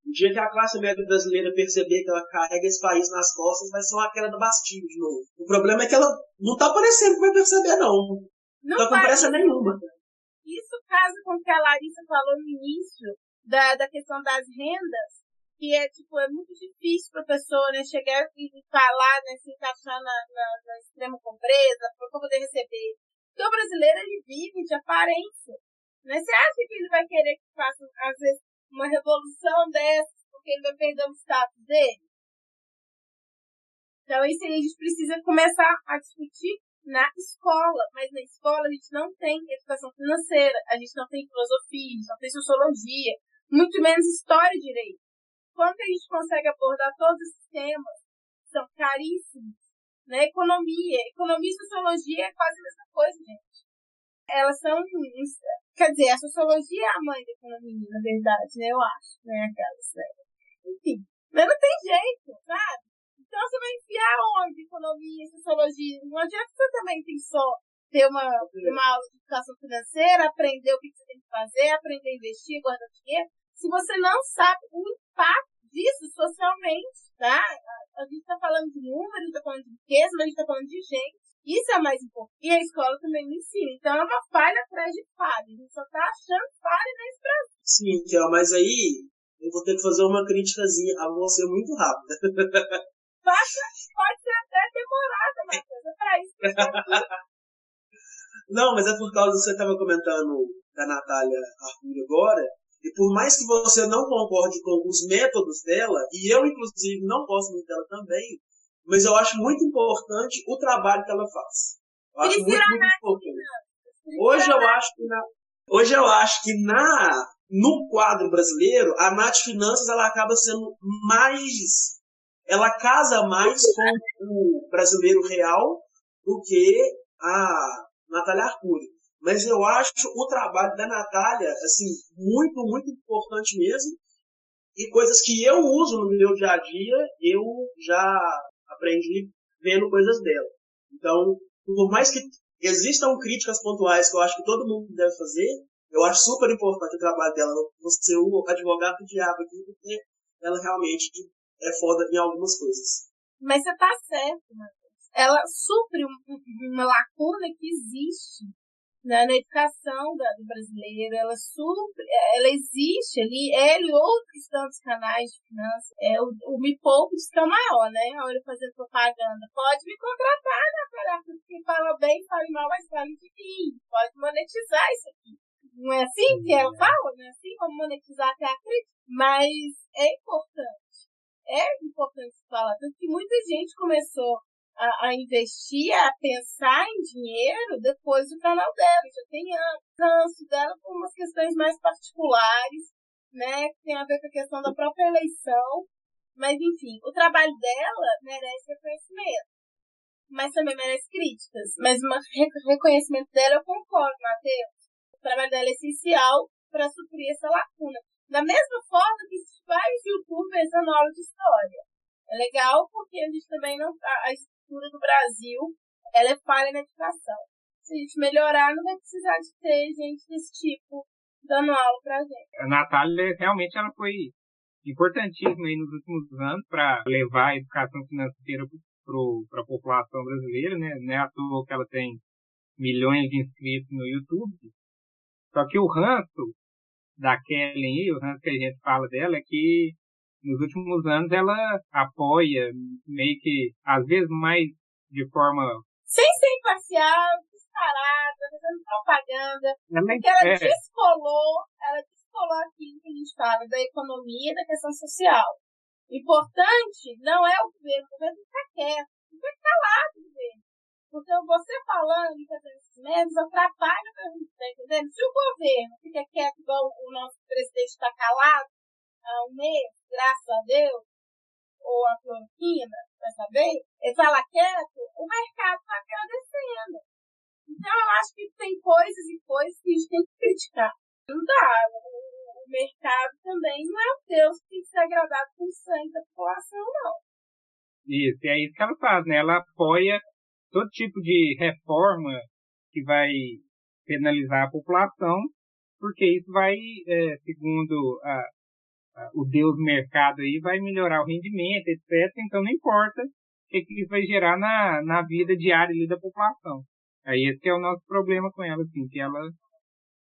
S6: O dia que a classe média brasileira perceber que ela carrega esse país nas costas, vai ser uma queda da Bastilha de novo. O problema é que ela não tá parecendo que vai perceber, não. Não, não tá com pressa nenhuma.
S5: Isso casa com o que a Larissa falou no início da, da questão das rendas que é, tipo, é muito difícil para a pessoa, né, chegar e falar, né, se encaixar na, na, na extrema pobreza para poder receber. Porque o brasileiro, ele vive de aparência. Né? Você acha que ele vai querer que faça, às vezes, uma revolução dessas porque ele vai perder o status dele? Então, isso aí a gente precisa começar a discutir na escola. Mas na escola a gente não tem educação financeira, a gente não tem filosofia, a gente não tem sociologia, muito menos história e direito quando a gente consegue abordar todos esses temas, são caríssimos. Né? Economia. Economia e sociologia é quase a mesma coisa, gente. Elas são. Quer dizer, a sociologia é a mãe da economia, na verdade, né? Eu acho, né? Aquelas, né? Enfim. Mas não tem jeito, sabe? Então você vai enfiar onde economia sociologia? Não adianta você também ter só ter uma, uma aula de educação financeira, aprender o que você tem que fazer, aprender a investir, guardar dinheiro, se você não sabe o impacto disso socialmente, tá? A gente está falando de número, a gente está falando de riqueza, mas a gente está falando de gente. Isso é mais importante. E a escola também me ensina. Então é uma falha atrás de falha. A gente só está achando falha nesse Brasil.
S6: Sim, Kel, mas aí eu vou ter que fazer uma críticazinha a você muito rápida.
S5: Pode ser até demorada, Matheus. É pra isso que
S6: Não, mas é por causa que você estava comentando da Natália Arthur agora. E por mais que você não concorde com os métodos dela, e eu, inclusive, não gosto muito dela também, mas eu acho muito importante o trabalho que ela faz. Eu acho muito, muito importante. Hoje eu acho que na, hoje eu acho que na, no quadro brasileiro, a Nath Finanças ela acaba sendo mais. Ela casa mais com o brasileiro real do que a Natália Arcuri. Mas eu acho o trabalho da Natália, assim, muito, muito importante mesmo. E coisas que eu uso no meu dia a dia, eu já aprendi vendo coisas dela. Então, por mais que existam críticas pontuais que eu acho que todo mundo deve fazer, eu acho super importante o trabalho dela. Você o advogado do diabo aqui, porque ela realmente é foda em algumas coisas.
S5: Mas você tá certo, Matheus. Ela supre uma lacuna que existe né, na educação da, do brasileiro, ela, super, ela existe ali, ele e outros tantos canais de finanças. É, o, o Me Poupe diz que é o maior, né? A hora de fazer propaganda. Pode me contratar, né, para porque fala bem, fala mal, mas fala de mim. Pode monetizar isso aqui. Não é assim que ela fala? Não é assim como monetizar até a crítica? Mas é importante. É importante falar. Tanto que muita gente começou a, a, investir, a pensar em dinheiro depois do canal dela. Já tem anos dela por umas questões mais particulares, né? Que tem a ver com a questão da própria eleição. Mas, enfim, o trabalho dela merece reconhecimento. mas também merece críticas. Mas o reconhecimento dela eu concordo, Matheus. O trabalho dela é essencial para suprir essa lacuna. Da mesma forma que vários youtubers dando aula de história. É legal porque a gente também não. A estrutura do Brasil ela é falha na educação. Se a gente melhorar, não vai precisar de ter gente desse tipo dando aula pra gente.
S7: A Natália realmente ela foi importantíssima aí nos últimos anos para levar a educação financeira para a população brasileira, né? Não é à toa que ela tem milhões de inscritos no YouTube. Só que o ranço da o ranço que a gente fala dela, é que nos últimos anos ela apoia meio que, às vezes mais de forma...
S5: Sem ser imparcial, disparada, fazendo propaganda, ela, porque ela é... descolou, ela descolou aquilo que a gente fala da economia e da questão social. Importante não é o governo, o governo fica quieto, fica calado. Porque você falando e fazendo esses medos atrapalha o que tá entendendo? Se o governo fica quieto igual o nosso presidente está calado há um mês, graças a Deus, ou a cloroquina, vai saber, ele fala quieto, o mercado está agradecendo. Então eu acho que tem coisas e coisas que a gente tem que criticar. Não dá. O mercado também não é o Deus que tem que ser agradado com o sangue da população, não.
S7: Isso, e é isso que ela faz, né? Ela apoia todo tipo de reforma que vai penalizar a população, porque isso vai, é, segundo a, a, o Deus mercado aí, vai melhorar o rendimento, etc. Então não importa o que, que isso vai gerar na, na vida diária ali da população. Aí esse é o nosso problema com ela, assim, que ela,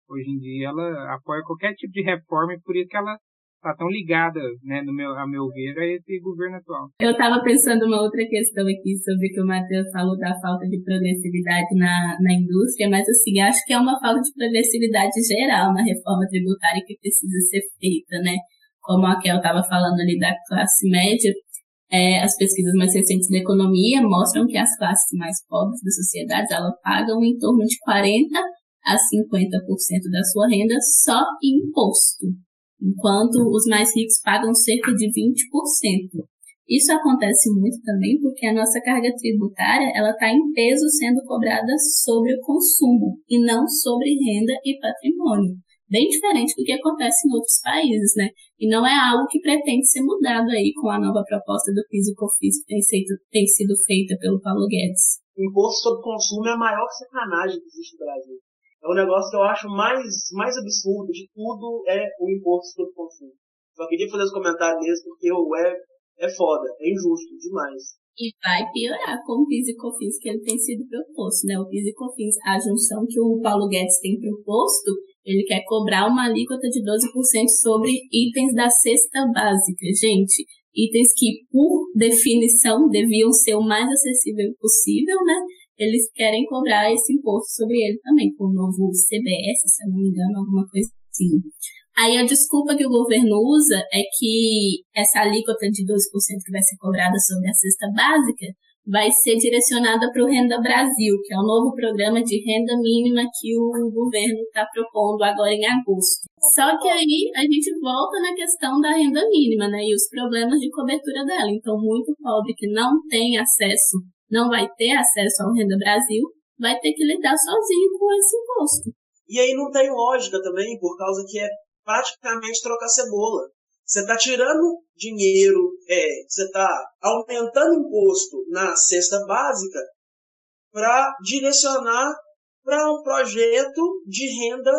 S7: hoje em dia, ela apoia qualquer tipo de reforma e por isso que ela está tão ligada, né, no meu, a meu ver, a esse governo atual.
S4: Eu estava pensando uma outra questão aqui sobre que o Matheus falou da falta de progressividade na, na indústria, mas assim, acho que é uma falta de progressividade geral na reforma tributária que precisa ser feita, né? Como a Kel estava falando ali da classe média, é, as pesquisas mais recentes da economia mostram que as classes mais pobres da sociedade elas pagam em torno de 40 a 50% da sua renda só em imposto, enquanto os mais ricos pagam cerca de 20%. Isso acontece muito também porque a nossa carga tributária ela está em peso sendo cobrada sobre o consumo e não sobre renda e patrimônio bem diferente do que acontece em outros países, né? E não é algo que pretende ser mudado aí com a nova proposta do PIS e COFINS que tem, tem sido feita pelo Paulo Guedes.
S6: O imposto sobre consumo é a maior sacanagem que existe no Brasil. É um negócio que eu acho mais, mais absurdo de tudo é o imposto sobre consumo. Só queria fazer esse comentário mesmo porque o é, é foda, é injusto demais.
S4: E vai piorar com o PIS e COFINS que ele tem sido proposto, né? O PIS e COFINS, a junção que o Paulo Guedes tem proposto, ele quer cobrar uma alíquota de 12% sobre itens da cesta básica. Gente, itens que, por definição, deviam ser o mais acessível possível, né? Eles querem cobrar esse imposto sobre ele também, com o novo CBS, se eu não me engano, alguma coisa assim. Aí a desculpa que o governo usa é que essa alíquota de 12% que vai ser cobrada sobre a cesta básica vai ser direcionada para o Renda Brasil, que é o novo programa de renda mínima que o governo está propondo agora em agosto. Só que aí a gente volta na questão da renda mínima, né, e os problemas de cobertura dela. Então, muito pobre que não tem acesso, não vai ter acesso ao Renda Brasil, vai ter que lidar sozinho com esse imposto.
S6: E aí não tem lógica também, por causa que é praticamente trocar cebola. Você está tirando dinheiro, é, você está aumentando imposto na cesta básica para direcionar para um projeto de renda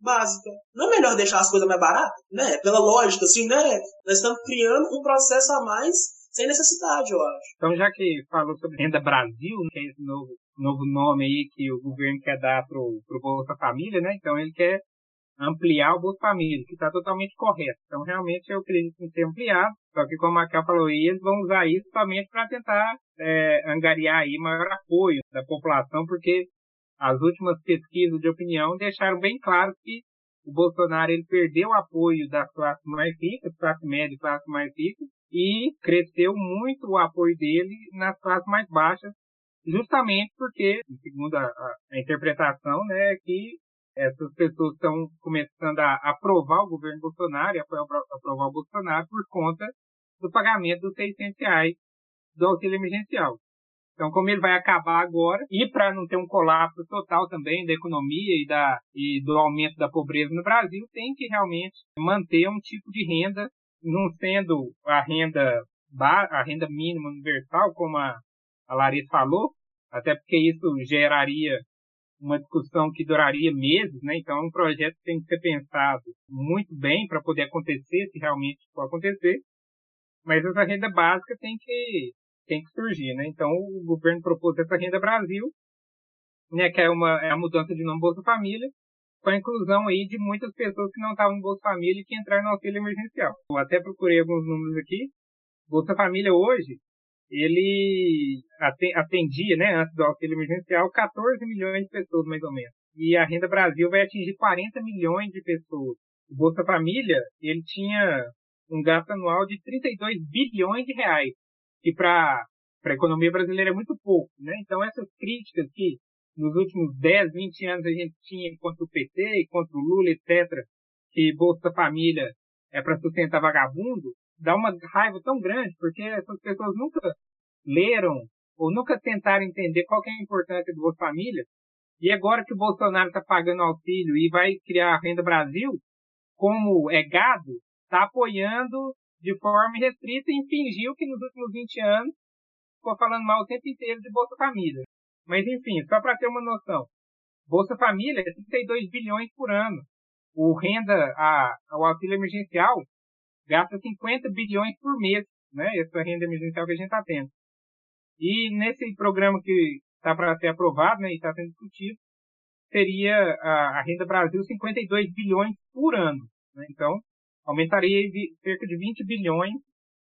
S6: básica. Não é melhor deixar as coisas mais baratas? Né? Pela lógica, assim, né? Nós estamos criando um processo a mais sem necessidade, eu acho.
S7: Então, já que falou sobre Renda Brasil, que é esse novo, novo nome aí que o governo quer dar pro, pro Bolsa Família, né? Então, ele quer ampliar o Bolsa Família, que está totalmente correto. Então, realmente, eu acredito em ser ampliado. Só que, como a Kel falou, eles vão usar isso somente para tentar é, angariar aí maior apoio da população, porque as últimas pesquisas de opinião deixaram bem claro que o Bolsonaro ele perdeu o apoio das classes mais ricas, classe média e classe mais rica, e cresceu muito o apoio dele nas classes mais baixas, justamente porque, segundo a, a, interpretação, né, que essas pessoas estão começando a aprovar o governo Bolsonaro e aprovar o Bolsonaro por conta do pagamento dos 600 reais do auxílio emergencial. Então, como ele vai acabar agora, e para não ter um colapso total também da economia e, da, e do aumento da pobreza no Brasil, tem que realmente manter um tipo de renda, não sendo a renda, a renda mínima universal, como a, a Larissa falou, até porque isso geraria uma discussão que duraria meses, né? Então, é um projeto que tem que ser pensado muito bem para poder acontecer, se realmente for acontecer. Mas essa renda básica tem que tem que surgir, né? Então, o governo propôs essa renda Brasil, né? Que é uma é a mudança de nome Bolsa Família, com a inclusão aí de muitas pessoas que não estavam no Bolsa Família e que entraram no auxílio emergencial. Eu até procurei alguns números aqui. Bolsa Família hoje ele atendia, né, antes do auxílio emergencial, 14 milhões de pessoas, mais ou menos. E a Renda Brasil vai atingir 40 milhões de pessoas. O Bolsa Família, ele tinha um gasto anual de 32 bilhões de reais, que para a economia brasileira é muito pouco, né? Então essas críticas que nos últimos 10, 20 anos a gente tinha contra o PT, contra o Lula, etc., que Bolsa Família é para sustentar vagabundo, dá uma raiva tão grande, porque essas pessoas nunca leram ou nunca tentaram entender qual é a importância do Bolsa Família. E agora que o Bolsonaro está pagando auxílio e vai criar a Renda Brasil, como é gado, está apoiando de forma restrita e fingiu que nos últimos 20 anos ficou falando mal o tempo inteiro de Bolsa Família. Mas enfim, só para ter uma noção, Bolsa Família é 32 bilhões por ano. O renda, a, o auxílio emergencial gasta 50 bilhões por mês, né? Essa renda emergencial que a gente está tendo. E nesse programa que está para ser aprovado, né, e está sendo discutido, seria a, a, renda Brasil 52 bilhões por ano. Né? Então, aumentaria de cerca de 20 bilhões,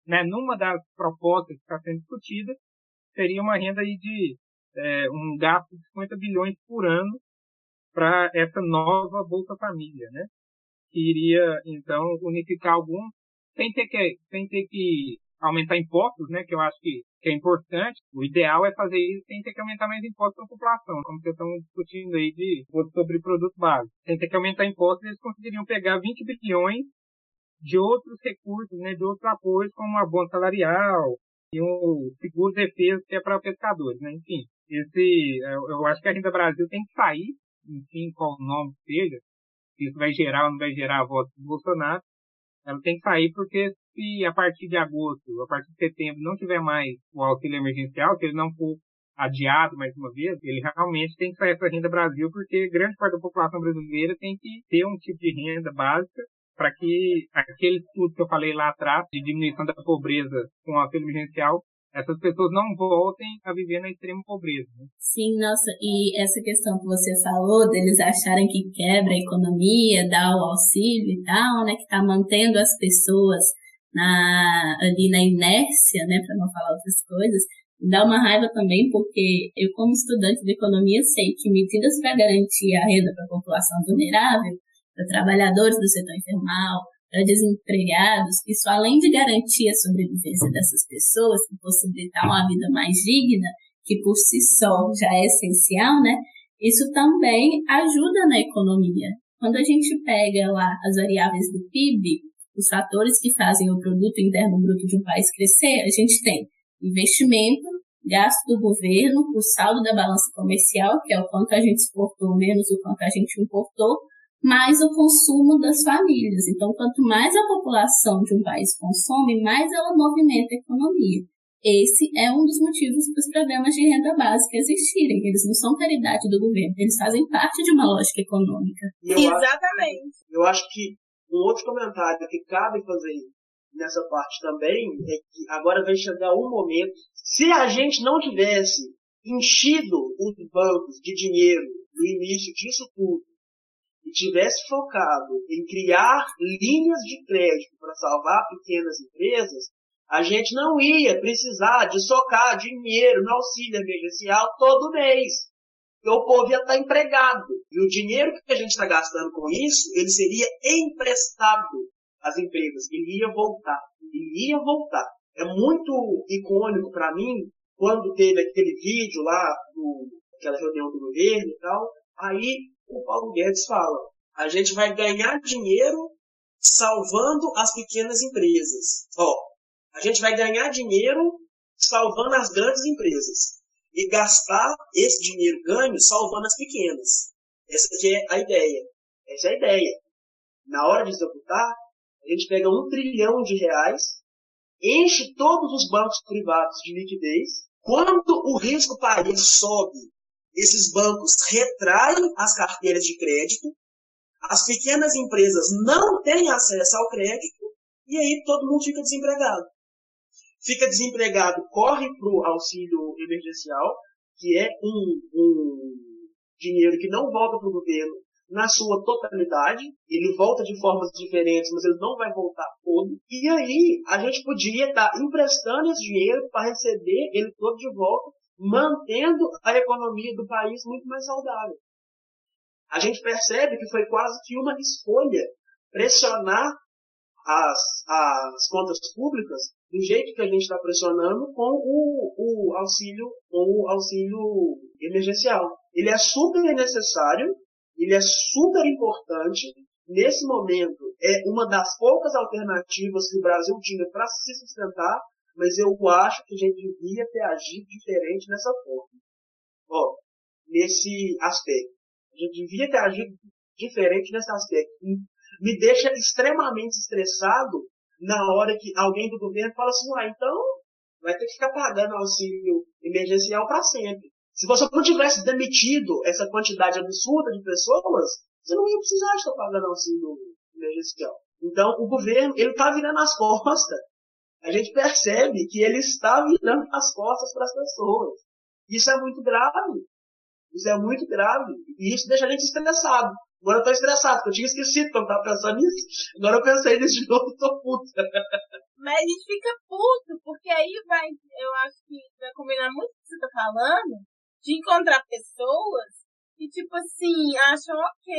S7: né? Numa das propostas que está sendo discutida, seria uma renda aí de é, um gasto de 50 bilhões por ano para essa nova Bolsa Família, né? Que iria, então, unificar alguns sem ter que, sem ter que aumentar impostos, né, que eu acho que, que é importante. O ideal é fazer isso sem ter que aumentar mais impostos para a população, como vocês estão discutindo aí de sobre produtos básicos. Sem ter que aumentar impostos, eles conseguiriam pegar 20 bilhões de outros recursos, né, de outros apoios, como a bônus salarial e o seguro defesa que é para pescadores, né? Enfim, esse, eu acho que a Renda Brasil tem que sair, enfim, qual nome seja, se isso vai gerar ou não vai gerar votos do Bolsonaro, ela tem que sair porque se a partir de agosto, a partir de setembro, não tiver mais o auxílio emergencial, se ele não for adiado mais uma vez, ele realmente tem que sair essa renda Brasil, porque grande parte da população brasileira tem que ter um tipo de renda básica para que aquele estudo que eu falei lá atrás, de diminuição da pobreza com o auxílio emergencial, essas pessoas não voltem a viver na extrema pobreza. Né?
S4: Sim, nossa, e essa questão que você falou, deles acharem que quebra a economia, dá o auxílio e tal, né, que está mantendo as pessoas na, ali na inércia, né, para não falar outras coisas, dá uma raiva também, porque eu, como estudante de economia, sei que medidas para garantir a renda para a população vulnerável, para trabalhadores do setor informal, desempregados, isso além de garantir a sobrevivência dessas pessoas e possibilitar uma vida mais digna, que por si só já é essencial, né? Isso também ajuda na economia. Quando a gente pega lá as variáveis do PIB, os fatores que fazem o produto interno bruto de um país crescer, a gente tem investimento, gasto do governo, o saldo da balança comercial, que é o quanto a gente exportou menos o quanto a gente importou, mais o consumo das famílias. Então, quanto mais a população de um país consome, mais ela movimenta a economia. Esse é um dos motivos para os programas de renda básica existirem. Eles não são caridade do governo, eles fazem parte de uma lógica econômica.
S6: Eu Exatamente. Acho, eu acho que um outro comentário que cabe fazer nessa parte também é que agora vai chegar um momento, se a gente não tivesse enchido os bancos de dinheiro no início disso tudo, e tivesse focado em criar linhas de crédito para salvar pequenas empresas, a gente não ia precisar de socar dinheiro no auxílio emergencial todo mês. O povo ia estar empregado. E o dinheiro que a gente está gastando com isso, ele seria emprestado às empresas. Ele ia voltar. Ele ia voltar. É muito icônico para mim quando teve aquele vídeo lá, do, aquela reunião do governo e tal. Aí o Paulo Guedes fala: a gente vai ganhar dinheiro salvando as pequenas empresas. Ó, a gente vai ganhar dinheiro salvando as grandes empresas. e gastar esse dinheiro ganho salvando as pequenas. Essa aqui é a ideia. Essa é a ideia. Na hora de executar, a gente pega um trilhão de reais, enche todos os bancos privados de liquidez. Quando o risco país sobe, esses bancos retraem as carteiras de crédito, as pequenas empresas não têm acesso ao crédito e aí todo mundo fica desempregado. Fica desempregado, corre para o auxílio emergencial, que é um, um dinheiro que não volta para o governo na sua totalidade, ele volta de formas diferentes, mas ele não vai voltar todo. E aí a gente podia estar tá emprestando esse dinheiro para receber ele todo de volta, mantendo a economia do país muito mais saudável. A gente percebe que foi quase que uma escolha pressionar as, as contas públicas do jeito que a gente está pressionando com o, o auxílio com o auxílio emergencial. Ele é super necessário, ele é super importante. Nesse momento, é uma das poucas alternativas que o Brasil tinha para se sustentar, mas eu acho que a gente devia ter agido diferente nessa forma. Ó, nesse aspecto. A gente devia ter agido diferente nesse aspecto me deixa extremamente estressado na hora que alguém do governo fala assim, ah, então vai ter que ficar pagando auxílio emergencial para sempre. Se você não tivesse demitido essa quantidade absurda de pessoas, você não ia precisar estar pagando auxílio emergencial. Então, o governo, ele está virando as costas. A gente percebe que ele está virando as costas para as pessoas. Isso é muito grave. Isso é muito grave. E isso deixa a gente estressado. Agora eu tô estressado, porque eu tinha esquecido quando tava pensando nisso. Agora eu pensei nisso de novo e tô puta.
S5: Mas a gente fica puto, porque aí vai, eu acho que vai combinar muito o que você tá falando, de encontrar pessoas que, tipo assim, acham ok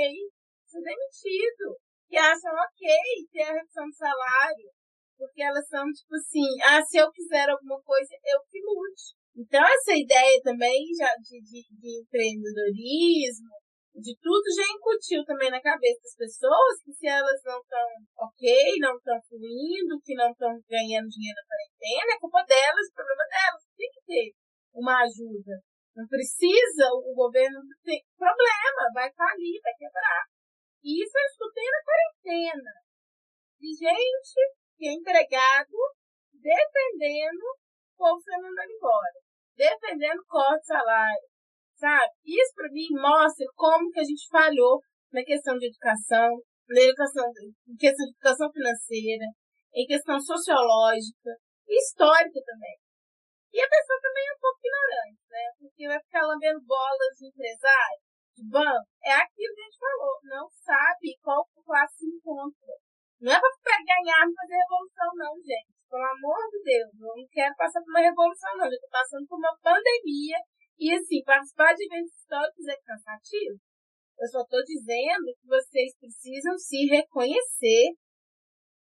S5: ser demitido. Que acham ok ter a redução de salário. Porque elas são, tipo assim, ah, se eu quiser alguma coisa, eu que lute. Então, essa ideia também já de, de, de empreendedorismo, de tudo já incutiu também na cabeça das pessoas que se elas não estão ok, não estão fluindo, que não estão ganhando dinheiro na quarentena, é culpa delas, o problema delas. Tem que ter uma ajuda. Não precisa, o governo tem problema, vai falir, vai quebrar. E isso eu escutei na quarentena. De gente que é empregado defendendo o povo sendo mandado embora. Defendendo corte de salário sabe? Isso para mim mostra como que a gente falhou na questão de educação, na educação, em questão de educação financeira, em questão sociológica histórica também. E a pessoa também é um pouco ignorante, né? Porque vai ficar lambendo bolas de empresário, de banco. É aquilo que a gente falou. Não sabe qual classe encontra. Não é para ganhar e fazer revolução, não, gente. Pelo amor de Deus. Eu não quero passar por uma revolução, não. Eu estou passando por uma pandemia e assim, participar de eventos históricos é cansativo. Eu só estou dizendo que vocês precisam se reconhecer,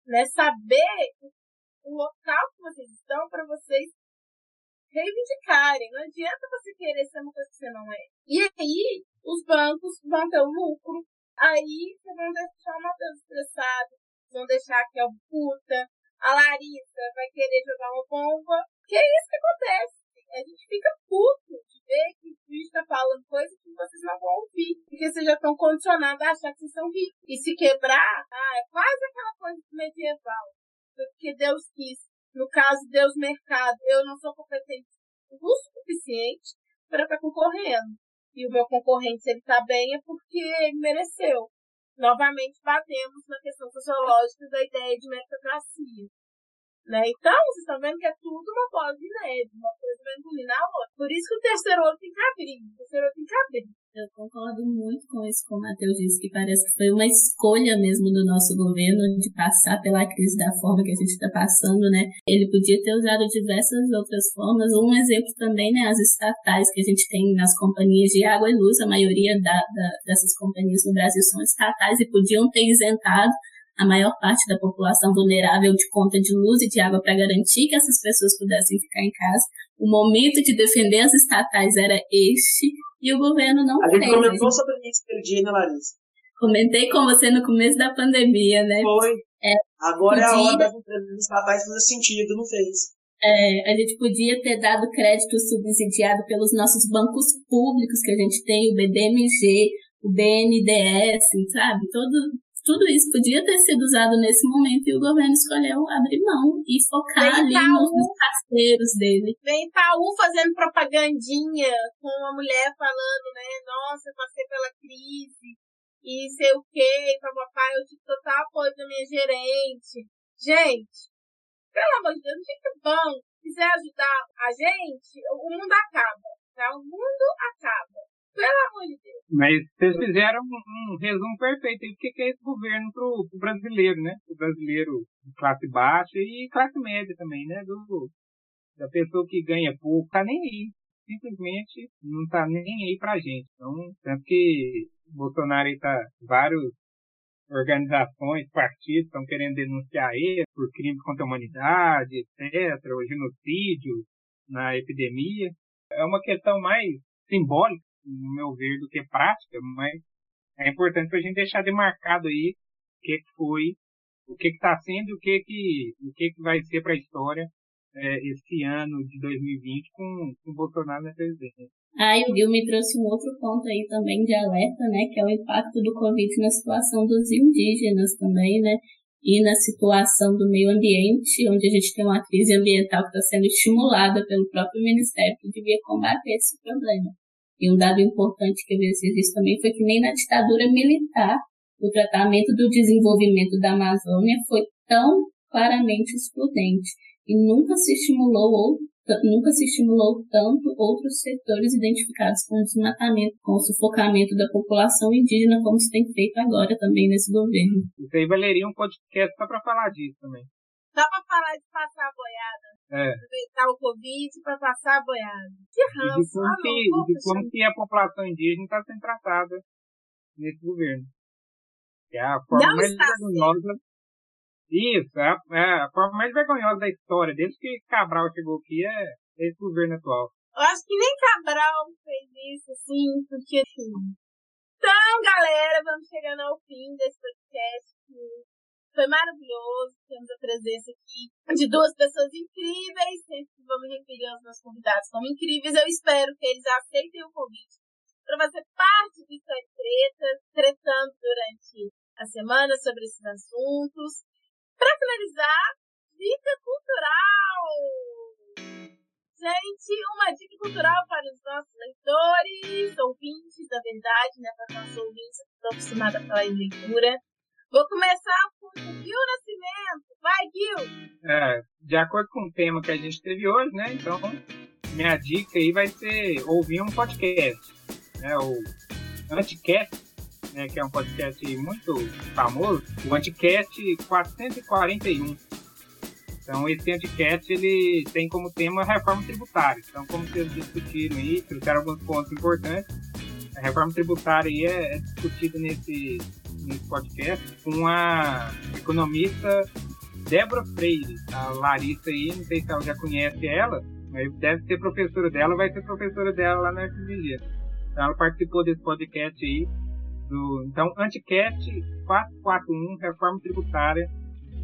S5: né? Saber o local que vocês estão para vocês reivindicarem. Não adianta você querer ser uma coisa que você não é. E aí, os bancos vão ter o lucro. Aí, vocês vão deixar o Matheus estressado. Vão deixar o puta. A Larissa vai querer jogar uma bomba. Que é isso que acontece. A gente fica puto ver que o juiz está falando coisas que vocês não vão ouvir. Porque vocês já estão condicionados a achar que vocês são ricos. E se quebrar, ah, é quase aquela coisa medieval. Porque Deus quis. No caso, Deus mercado. Eu não sou competente o suficiente para estar tá concorrendo. E o meu concorrente, se ele está bem, é porque ele mereceu. Novamente, batemos na questão sociológica da ideia de meritocracia. Né? Então, vocês estão vendo que é tudo uma bola de neve, uma coisa vai engolir na outra. Por isso que o terceiro olho tem que abrir. O terceiro olho tem que abrir.
S4: Eu concordo muito com isso que o Matheus disse, que parece que foi uma escolha mesmo do nosso governo de passar pela crise da forma que a gente está passando, né? Ele podia ter usado diversas outras formas. Um exemplo também, né? As estatais que a gente tem nas companhias de água e luz, a maioria da, da, dessas companhias no Brasil são estatais e podiam ter isentado a maior parte da população vulnerável de conta de luz e de água para garantir que essas pessoas pudessem ficar em casa. O momento de defender as estatais era este e o governo não
S6: a
S4: fez.
S6: A gente comentou sobre isso aquele dia, né, Larissa?
S4: Comentei com você no começo da pandemia, né?
S6: Foi. É, Agora podia... é a hora das empresas estatais fazer sentido, não fez.
S4: É, a gente podia ter dado crédito subsidiado pelos nossos bancos públicos que a gente tem, o BDMG, o BNDES, sabe? Todo, tudo isso podia ter sido usado nesse momento e o governo escolheu abrir mão e focar Vem ali Itaú, nos parceiros dele.
S5: Vem Itaú fazendo propagandinha com uma mulher falando, né? Nossa, passei pela crise e sei o quê, papai, eu tive total apoio da minha gerente. Gente, pelo amor de Deus, não fica bom. Quiser ajudar a gente, o mundo acaba. Tá? O mundo acaba. Pelo amor de Deus.
S7: Mas vocês fizeram um, um resumo perfeito aí do que é esse governo pro, pro brasileiro, né? O brasileiro de classe baixa e classe média também, né? Do, da pessoa que ganha pouco, tá nem aí. Simplesmente não tá nem aí pra gente. Então, tanto que Bolsonaro aí tá vários organizações, partidos estão querendo denunciar ele por crimes contra a humanidade, etc., o genocídio na epidemia. É uma questão mais simbólica, no meu ver, do que prática, mas é importante para a gente deixar demarcado aí o que foi, o que está sendo e o que, que, o que, que vai ser para a história é, esse ano de 2020 com, com Bolsonaro na presidência.
S4: Ah, e o Gil me trouxe um outro ponto aí também de alerta, né, que é o impacto do Covid na situação dos indígenas também, né, e na situação do meio ambiente, onde a gente tem uma crise ambiental que está sendo estimulada pelo próprio Ministério que devia combater esse problema. E um dado importante que eu vi esses dias também foi que nem na ditadura militar o tratamento do desenvolvimento da Amazônia foi tão claramente excludente e nunca se estimulou nunca se estimulou tanto outros setores identificados com o desmatamento, com o sufocamento da população indígena, como se tem feito agora também nesse governo.
S7: Isso aí valeria um podcast só para falar disso também.
S5: Só para falar de passar a boiada. É. Aproveitar o Covid para passar a boiada. Que ranço.
S7: E de como, ah, que, de como que a população indígena está sendo tratada nesse governo. Que é a forma Não mais vergonhosa. Isso, é a, é a, forma mais vergonhosa da história. Desde que Cabral chegou aqui é, é esse governo atual.
S5: Eu acho que nem Cabral fez isso, assim, porque assim. Então, galera, vamos chegando ao fim desse podcast. Foi maravilhoso. Temos a presença aqui de duas pessoas incríveis. Sempre vamos referir os nossos convidados como incríveis. Eu espero que eles aceitem o convite para fazer parte do História Treta, tretando durante a semana sobre esses assuntos. Para finalizar, dica cultural! Gente, uma dica cultural para os nossos leitores, ouvintes, da verdade, né? Para os nossos ouvintes, estou acostumada a leitura. Vou começar com o Gil Nascimento. Vai, Gil!
S7: É, de acordo com o tema que a gente teve hoje, né? Então, minha dica aí vai ser ouvir um podcast, né? O Anticast, né? Que é um podcast muito famoso. O Anticast 441. Então, esse Anticast, ele tem como tema a reforma tributária. Então, como vocês discutiram aí, trouxeram alguns pontos importantes. A reforma tributária aí é, é discutida nesse nesse podcast com a economista Débora Freire. A Larissa aí, não sei se ela já conhece ela, mas deve ser professora dela, vai ser professora dela lá na FMG. Ela participou desse podcast aí. Do, então, Anticast 441, Reforma Tributária,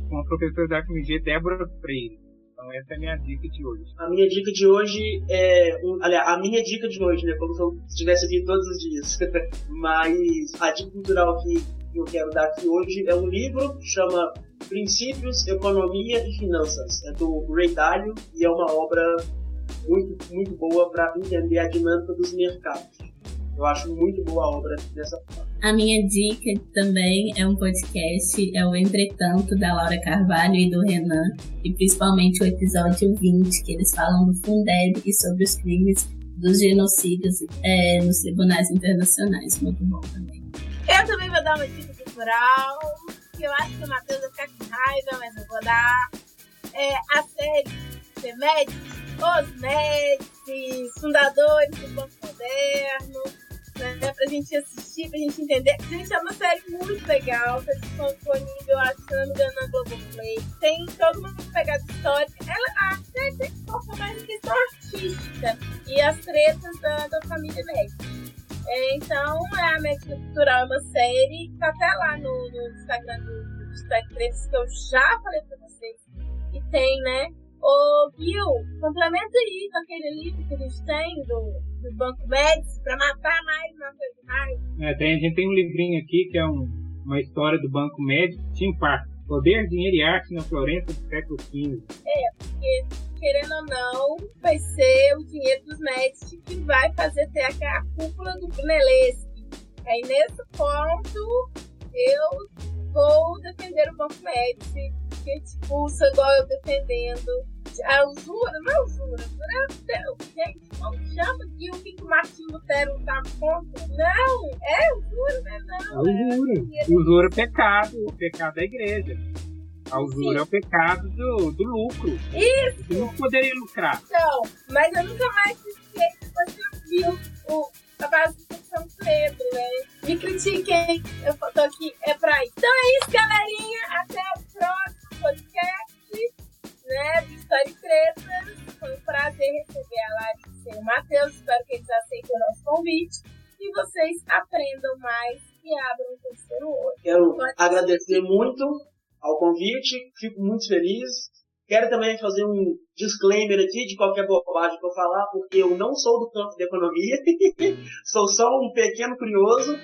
S7: com a professora da FMG, Débora Freire. Então essa é a minha dica de hoje.
S6: A minha dica de hoje é. Um, aliás, a minha dica de hoje, né? Como se eu estivesse aqui todos os dias. Mas a dica cultural que que eu quero dar aqui hoje é um livro chama Princípios, Economia e Finanças. É do Ray Dalio e é uma obra muito, muito boa para entender a dinâmica dos mercados. Eu acho muito boa a obra dessa forma.
S4: A minha dica também é um podcast, é o Entretanto, da Laura Carvalho e do Renan, e principalmente o episódio 20, que eles falam do Fundeb e sobre os crimes dos genocídios é, nos tribunais internacionais. Muito bom também.
S5: Eu também vou dar uma dica cultural, que eu acho que o Matheus vai ficar com raiva, mas eu vou dar. É a série The Médicos, Os Médicos, fundadores do Banco Moderno, né, pra gente assistir, pra gente entender. Gente, é uma série muito legal, tá disponível, acho que não me engano, na Globoplay. Tem toda uma pegada histórica. Ela, a série tem que focar mais em questão artística e as tretas da, da família Médici. Então, é a Médica Cultural é uma série que tá até lá no, no Instagram do, Stack que eu já falei pra vocês. E tem, né, Ô, Gil, complementa aí com aquele livro que a gente tem do, do Banco Médici para matar mais, matar mais.
S7: É, tem, a gente tem um livrinho aqui que é um, uma história do Banco Médici, Tim Park. Poder, Dinheiro e Arte na Florença do século XV.
S5: É, porque, querendo ou não, vai ser o dinheiro dos Médici que vai fazer ter a, cúpula do Brunelleschi. Aí, nesse ponto, eu vou defender o Banco Médici, que expulsa igual eu defendendo a usura, não é usura, é o gente, como chama aqui o que o Martin Lutero tá contra? Não, é usura, né? Não.
S7: É usura. É, usura é pecado, o pecado da igreja. A usura Sim. é o pecado do, do lucro.
S5: Isso!
S7: Você não poderia lucrar.
S5: Então, mas eu nunca mais esqueci que você viu o, a base de São Pedro, né? Me critiquem, eu tô aqui, é pra ir. Então é isso, galerinha. Até o próximo podcast né, do História e Tretas. Foi um prazer receber a Larissa e o Matheus. Espero que eles aceitem o nosso convite e vocês aprendam mais e abram o terceiro olho.
S6: Quero agradecer muito ao convite, fico muito feliz. Quero também fazer um disclaimer aqui de qualquer bobagem que eu falar, porque eu não sou do campo da economia, sou só um pequeno curioso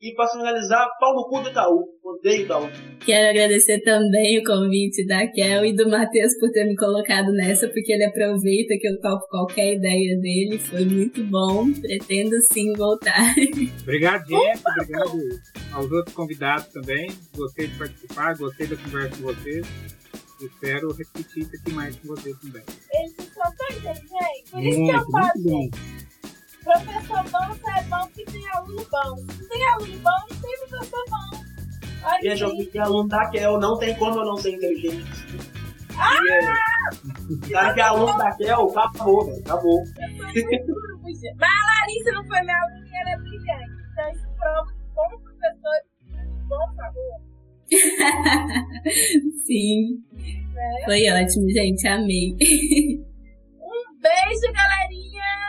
S6: e para finalizar, pau no cu do Itaú. Odeio Itaú.
S4: Quero agradecer também o convite da Kel e do Matheus por ter me colocado nessa, porque ele aproveita que eu topo qualquer ideia dele. Foi muito bom. Pretendo sim voltar.
S7: Obrigado, gente. Obrigado aos outros convidados também. Gostei de participar, gostei da conversa com vocês. Espero repetir isso aqui mais com vocês também.
S5: Eles são tão inteligentes. Por isso muito, que eu faço. Professor bom só é bom porque tem aluno bom. Se tem aluno bom, não tem professor bom. Olha
S6: Veja, eu fiquei aluno da Kel, não tem como eu não ser inteligente.
S5: Ah!
S6: Cara que é aluno da Kel, acabou, velho, acabou.
S5: Mas a Larissa não foi minha aluna e ela é brilhante. Então isso prova que como professor, bom favor.
S4: Sim. Foi ótimo, gente. Amei. Um beijo, galerinha!